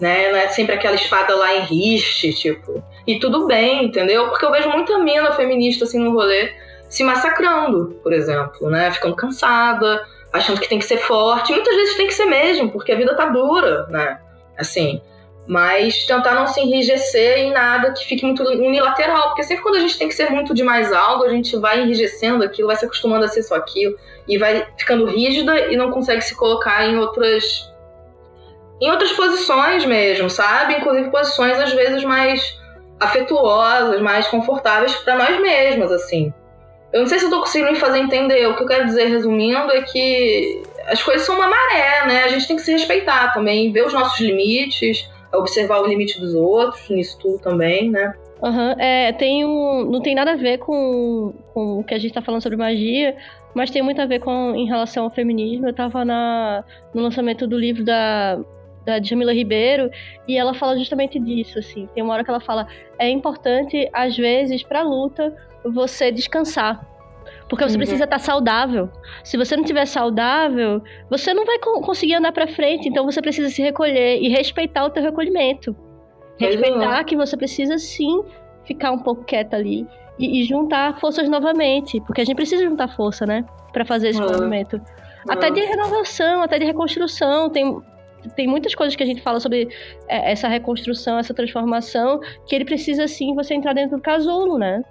né? Não é sempre aquela espada lá em riste, tipo. E tudo bem, entendeu? Porque eu vejo muita mina feminista assim no rolê se massacrando, por exemplo, né? Ficando cansada, achando que tem que ser forte. Muitas vezes tem que ser mesmo, porque a vida tá dura, né? Assim, mas tentar não se enrijecer em nada que fique muito unilateral, porque sempre quando a gente tem que ser muito demais algo, a gente vai enrijecendo aquilo, vai se acostumando a ser só aquilo e vai ficando rígida e não consegue se colocar em outras em outras posições mesmo, sabe? Inclusive posições às vezes mais afetuosas, mais confortáveis para nós mesmas, assim. Eu não sei se eu tô conseguindo me fazer entender. O que eu quero dizer, resumindo, é que as coisas são uma maré, né? A gente tem que se respeitar também, ver os nossos limites, observar o limite dos outros nisso tudo também, né? Uhum, é, tem um, não tem nada a ver com, com o que a gente está falando sobre magia, mas tem muito a ver com em relação ao feminismo. Eu estava na, no lançamento do livro da, da Jamila Ribeiro e ela fala justamente disso. Assim, tem uma hora que ela fala: é importante, às vezes, para a luta, você descansar. Porque você uhum. precisa estar saudável. Se você não estiver saudável, você não vai conseguir andar para frente. Então você precisa se recolher e respeitar o teu recolhimento. Respeitar que você precisa sim ficar um pouco quieta ali e, e, juntar forças novamente, porque a gente precisa juntar força, né, para fazer esse uhum. movimento. Uhum. Até de renovação, até de reconstrução, tem tem muitas coisas que a gente fala sobre é, essa reconstrução, essa transformação, que ele precisa sim você entrar dentro do casulo, né?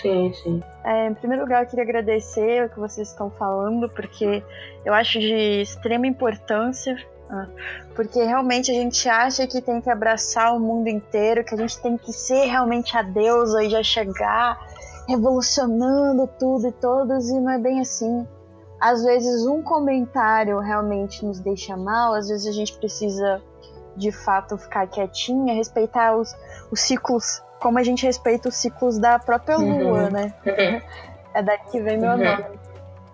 Sim, sim. É, em primeiro lugar, eu queria agradecer o que vocês estão falando, porque eu acho de extrema importância ah, porque realmente a gente acha que tem que abraçar o mundo inteiro, que a gente tem que ser realmente a deusa e já chegar revolucionando tudo e todos, e não é bem assim. Às vezes um comentário realmente nos deixa mal, às vezes a gente precisa de fato ficar quietinha, respeitar os, os ciclos, como a gente respeita os ciclos da própria lua, uhum. né? é daqui que vem meu uhum. nome.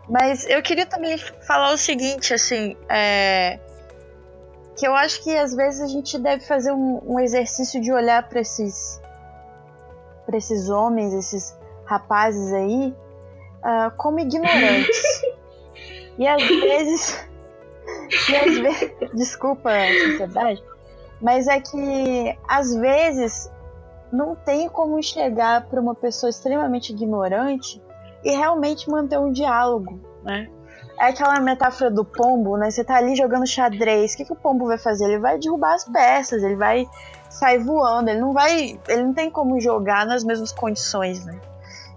Mas eu queria também falar o seguinte, assim, é, que eu acho que às vezes a gente deve fazer um, um exercício de olhar para esses para esses homens, esses rapazes aí, uh, como ignorantes. e às vezes, e às vezes, desculpa a sinceridade, mas é que às vezes não tem como enxergar para uma pessoa extremamente ignorante e realmente manter um diálogo, né? É aquela metáfora do pombo, né? Você tá ali jogando xadrez, o que, que o pombo vai fazer? Ele vai derrubar as peças, ele vai sair voando, ele não vai. Ele não tem como jogar nas mesmas condições, né?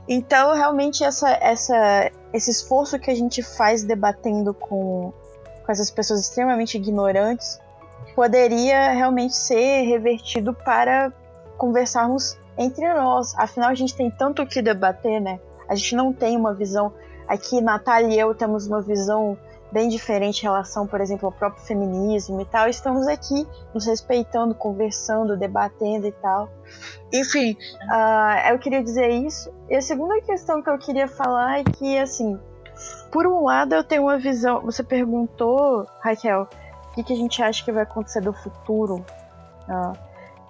Então, realmente, essa, essa, esse esforço que a gente faz debatendo com, com essas pessoas extremamente ignorantes poderia realmente ser revertido para conversarmos entre nós. Afinal, a gente tem tanto o que debater, né? A gente não tem uma visão Aqui, Natália e eu temos uma visão bem diferente em relação, por exemplo, ao próprio feminismo e tal. Estamos aqui nos respeitando, conversando, debatendo e tal. Enfim, uh, eu queria dizer isso. E a segunda questão que eu queria falar é que, assim, por um lado eu tenho uma visão. Você perguntou, Raquel, o que, que a gente acha que vai acontecer do futuro? Uh,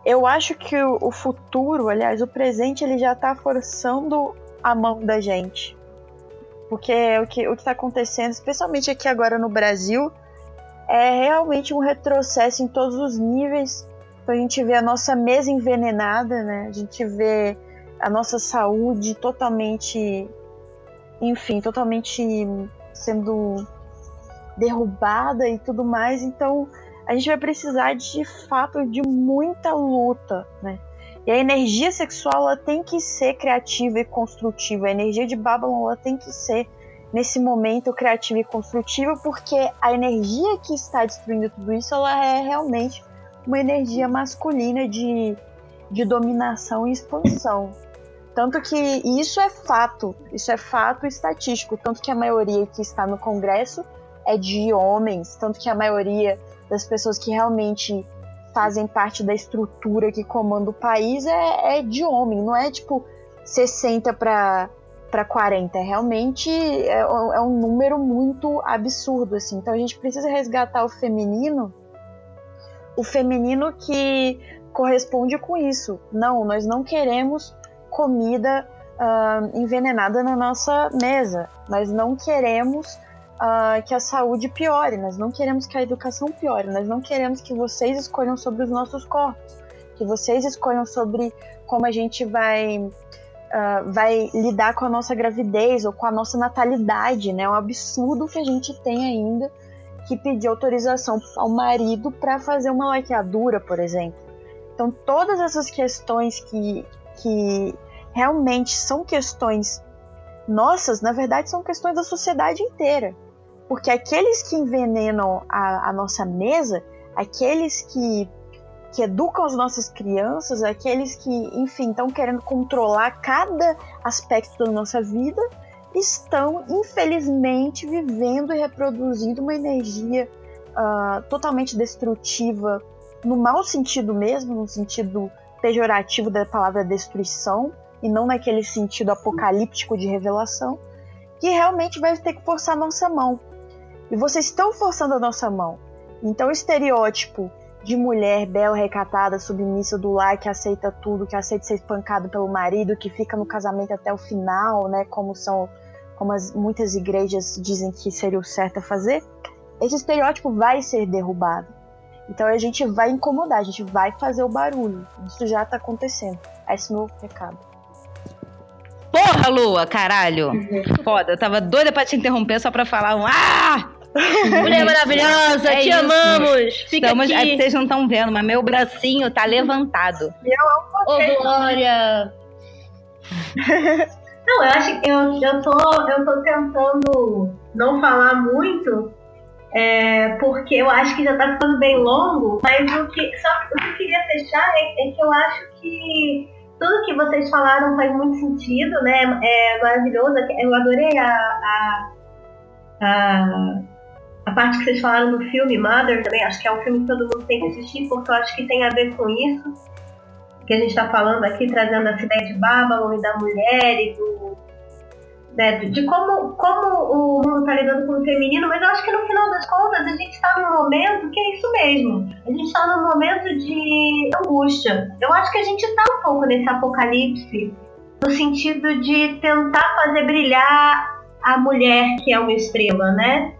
eu acho que o, futuro, aliás, o presente, ele já está forçando a mão da gente. Porque o que o está acontecendo, especialmente aqui agora no Brasil, é realmente um retrocesso em todos os níveis. Então a gente vê a nossa mesa envenenada, né? A gente vê a nossa saúde totalmente, enfim, totalmente sendo derrubada e tudo mais. Então a gente vai precisar de fato de muita luta, né? E a energia sexual ela tem que ser criativa e construtiva. A energia de Babylon ela tem que ser nesse momento criativa e construtiva, porque a energia que está destruindo tudo isso ela é realmente uma energia masculina de, de dominação e expansão. Tanto que isso é fato, isso é fato estatístico, tanto que a maioria que está no Congresso é de homens, tanto que a maioria das pessoas que realmente fazem parte da estrutura que comanda o país é, é de homem, não é tipo 60 para para 40. É realmente é, é, um número muito absurdo assim. Então a gente precisa resgatar o feminino, o feminino que corresponde com isso. Não, nós não queremos comida uh, envenenada na nossa mesa. Nós não queremos uh, que a saúde piore, nós não queremos que a educação piore, nós não queremos que vocês escolham sobre os nossos corpos, que vocês escolham sobre como a gente vai, uh, vai lidar com a nossa gravidez ou com a nossa natalidade, né? É um absurdo que a gente tem ainda que pedir autorização ao marido para fazer uma laqueadura, por exemplo. Então, todas essas questões que, que realmente são questões nossas, na verdade, são questões da sociedade inteira. Porque aqueles que envenenam a, a nossa mesa, aqueles que, que educam as nossas crianças, aqueles que, enfim, estão querendo controlar cada aspecto da nossa vida, estão, infelizmente, vivendo e reproduzindo uma energia uh, totalmente destrutiva no mau sentido mesmo, no sentido pejorativo da palavra destruição, e não naquele sentido apocalíptico de revelação, que realmente vai ter que forçar a nossa mão. E vocês estão forçando a nossa mão. Então o estereótipo de mulher bela, recatada, submissa do lar, que aceita tudo, que aceita ser espancado pelo marido, que fica no casamento até o final, né? Como são, como as, muitas igrejas dizem que seria o certo a fazer. Esse estereótipo vai ser derrubado. Então a gente vai incomodar, a gente vai fazer o barulho. Isso já tá acontecendo. Esse é o meu recado. Porra, Lua, caralho! Foda, eu tava doida pra te interromper só pra falar um Ah! Mulher maravilhosa, É te isso. amamos! Fica Estamos, é, aqui! vocês não estão vendo, mas meu bracinho tá levantado. Ô, Glória! Não, eu acho que eu, eu, tô, eu tô tentando não falar muito, é, porque eu acho que já tá ficando bem longo, mas o que, só, o que eu queria fechar é, é que eu acho que tudo que vocês falaram faz muito sentido, né? É maravilhoso. Eu adorei a, a, a, a parte que vocês falaram do filme Mother também. Acho que é um filme que todo mundo tem que assistir, porque eu acho que tem a ver com isso que a gente está falando aqui, trazendo essa ideia de Babylon e da mulher e do. né, de como, como o mundo está lidando com o feminino, mas eu acho que no final das contas a gente está num momento que é isso mesmo. A gente está num momento de angústia. Eu acho que a gente está um pouco nesse apocalipse, no sentido de tentar fazer brilhar a mulher que é uma estrela, né?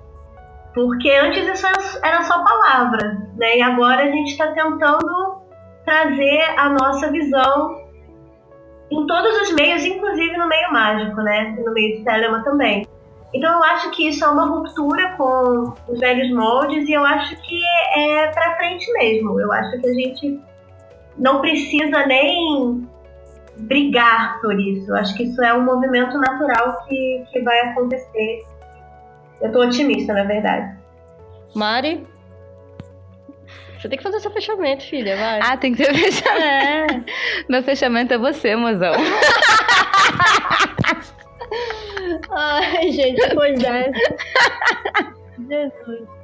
Porque antes isso era- só palavra, né? E agora a gente está tentando trazer a nossa visão em todos os meios, inclusive no meio mágico, né? No meio de Telema também. Então eu acho que isso é uma ruptura com os velhos moldes e eu acho que é pra frente mesmo. Eu acho que a gente não precisa nem brigar por isso. Eu acho que isso é um movimento natural que, que vai acontecer. Eu tô otimista, na verdade. Mari? Você tem que fazer seu fechamento, filha, vai. Ah, tem que ter fechamento. É. Meu fechamento é você, mozão. Ai, gente, pois é. Jesus.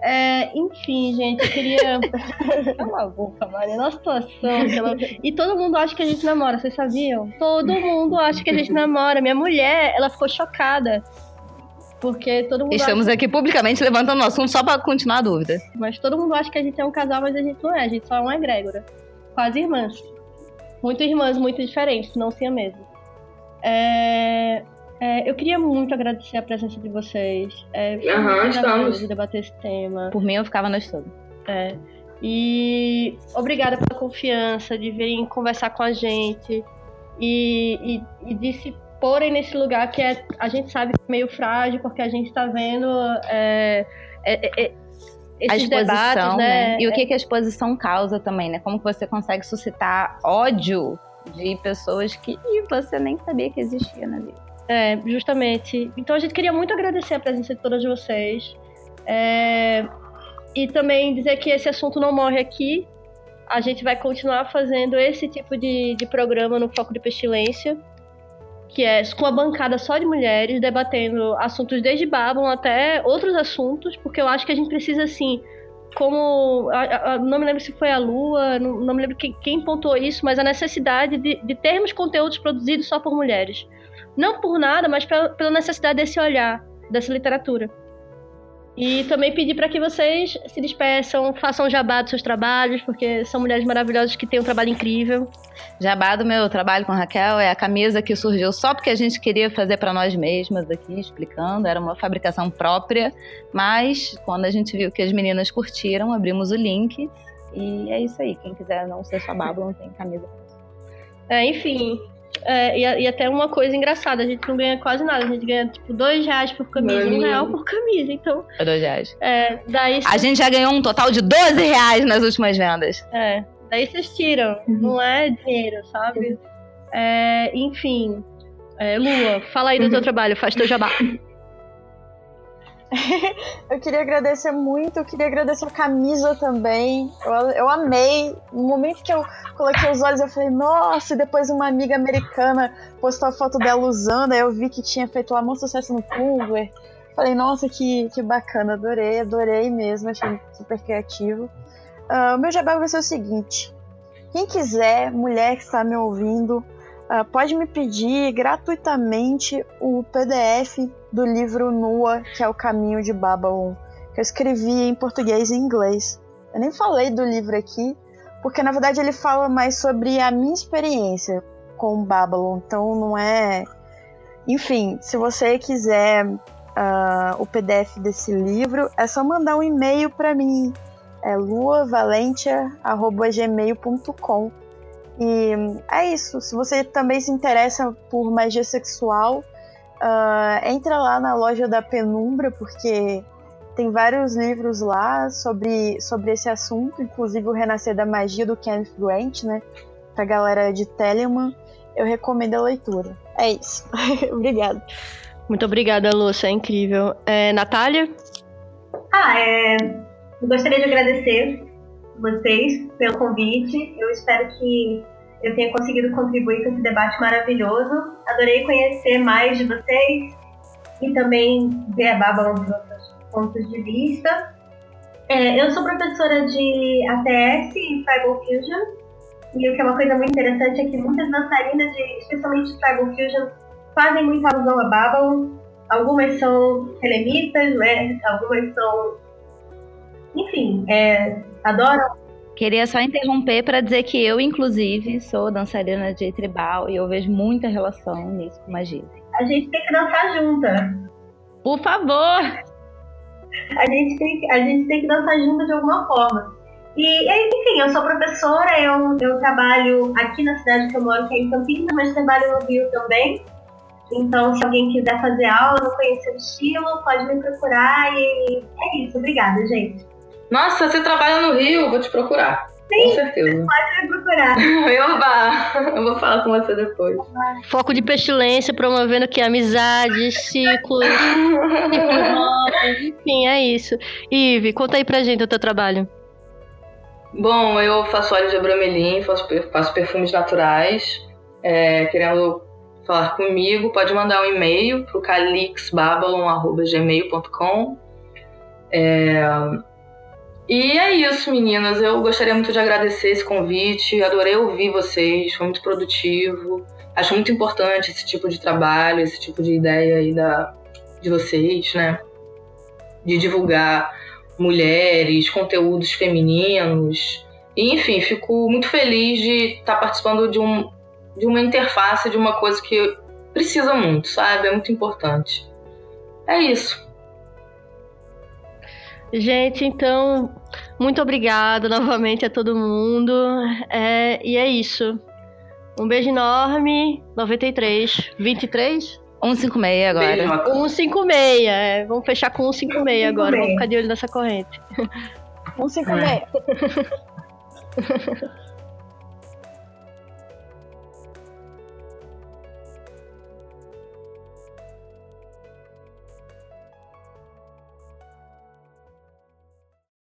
É, enfim, gente, eu queria. Cala a boca, Maria. Nossa situação. E todo mundo acha que a gente namora, vocês sabiam? Todo mundo acha que a gente namora. Minha mulher, ela ficou chocada. Porque todo mundo Estamos aqui publicamente levantando o assunto só pra continuar a dúvida. acha, mas todo mundo acha que a gente é um casal, mas a gente não é, a gente só é uma egrégora. Quase irmãs. Muito irmãs, muito diferentes, não sim a mesma. É, é, eu queria muito agradecer a presença de vocês. É, estamos. maravilhoso debater esse tema. Por mim, eu ficava no estudo. É. E obrigada pela confiança de virem conversar com a gente e, e, e de se porem nesse lugar que é, a gente sabe que é meio frágil, porque a gente está vendo é, é, é, a esses exposição, debates, né? E o que, que a exposição causa também, né? Como que você consegue suscitar ódio de pessoas que você nem sabia que existia na vida. É, justamente. Então a gente queria muito agradecer a presença de todas vocês. É, e também dizer que esse assunto não morre aqui. A gente vai continuar fazendo esse tipo de, de programa no Foco de Pestilência, que é com a bancada só de mulheres, debatendo assuntos desde Babylon até outros assuntos, porque eu acho que a gente precisa, assim, como. a- a- não me lembro se foi a Lua, não, não me lembro quem, quem pontuou isso, mas a necessidade de, de termos conteúdos produzidos só por mulheres. Não por nada, mas pela, pela necessidade desse olhar, dessa literatura. E também pedir para que vocês se despeçam, façam jabá dos seus trabalhos, porque são mulheres maravilhosas que têm um trabalho incrível. Jabá do meu trabalho com a Raquel é a camisa que surgiu só porque a gente queria fazer para nós mesmas aqui, explicando. Era uma fabricação própria, mas quando a gente viu que as meninas curtiram, abrimos o link. E é isso aí. Quem quiser não ser sua Babylon tem camisa. É, enfim. É, e, e até uma coisa engraçada, a gente não ganha quase nada, a gente ganha tipo dois reais por camisa, um Mano. real por camisa. Então, É dois reais. é, daí, A gente já ganhou um total de 12 reais nas últimas vendas. é, daí vocês tiram, não é dinheiro, sabe? É, enfim. É, Lua, fala aí do teu trabalho, faz teu jabá. Eu queria agradecer muito, eu queria agradecer a camisa também. Eu, eu amei. No momento que eu coloquei os olhos, eu falei, nossa, e depois uma amiga americana postou a foto dela usando, aí eu vi que tinha feito muito sucesso no Tumblr. Falei, nossa, que, que bacana, adorei, adorei mesmo, achei super criativo. uh, o meu jabá vai ser o seguinte: quem quiser, mulher que está me ouvindo, uh, pode me pedir gratuitamente o PDF do livro Nua, que é o Caminho de Babylon, que eu escrevi em português e inglês. Eu nem falei do livro aqui, porque na verdade ele fala mais sobre a minha experiência com Babylon, então não é. Enfim, se você quiser uh, o PDF desse livro, é só mandar um e-mail para mim, é luavalentia.gmail.com. E é isso. Se você também se interessa por magia sexual, uh, entra lá na loja da Penumbra, porque tem vários livros lá sobre, sobre esse assunto, inclusive o Renascer da Magia do Kenneth Grant, né? Pra galera de Telemann. Eu recomendo a leitura. É isso. Obrigada. Muito obrigada, Lúcia. É incrível. É, Natália? Ah, é... Eu gostaria de agradecer vocês pelo convite. Eu espero que eu tenha conseguido contribuir com esse debate maravilhoso. Adorei conhecer mais de vocês e também ver a Babylon de outros pontos de vista. É, eu sou professora de ATS e Tribal Fusion. E o que é uma coisa muito interessante é que muitas dançarinas, de, especialmente de Tribal Fusion, fazem muita alusão a Babylon. Algumas são helemitas, né? Algumas são. Enfim, é, adoram Queria só interromper para dizer que eu, inclusive, sou dançarina de tribal e eu vevejo muita relação nisso com magia. A gente tem que dançar junta. Por favor! A gente tem, a gente tem que dançar junto de alguma forma. E, enfim, eu sou professora, eu, eu trabalho aqui na cidade que eu moro, que é em Campinas, mas trabalho no Rio também. Então, se alguém quiser fazer aula, não conhecer o estilo, pode me procurar e é isso. Obrigada, gente. Nossa, você trabalha no Rio, vou te procurar. Sim, com certeza. Pode me procurar. Eu, eu vou falar com você depois. Foco de pestilência, promovendo que amizades, ciclos, ciclos novos, enfim, é isso. Ive, conta aí pra gente o teu trabalho. Bom, eu faço óleo de abromelim, faço, faço perfumes naturais. É, querendo falar comigo, pode mandar um e-mail pro calixbabylon.gmail.com. É, e é isso, meninas. Eu gostaria muito de agradecer esse convite. Adorei ouvir vocês, foi muito produtivo. Acho muito importante esse tipo de trabalho, esse tipo de ideia aí da, de vocês, né? De divulgar mulheres, conteúdos femininos. E, enfim, fico muito feliz de estar participando de, um, de uma interface, de uma coisa que precisa muito, sabe? É muito importante. É isso. Gente, então, muito obrigada novamente a todo mundo. É, e é isso. Um beijo enorme. 93. 23? 156 agora. Beijo, 156. É, vamos fechar com 156 agora. Vamos ficar de olho nessa corrente. 156.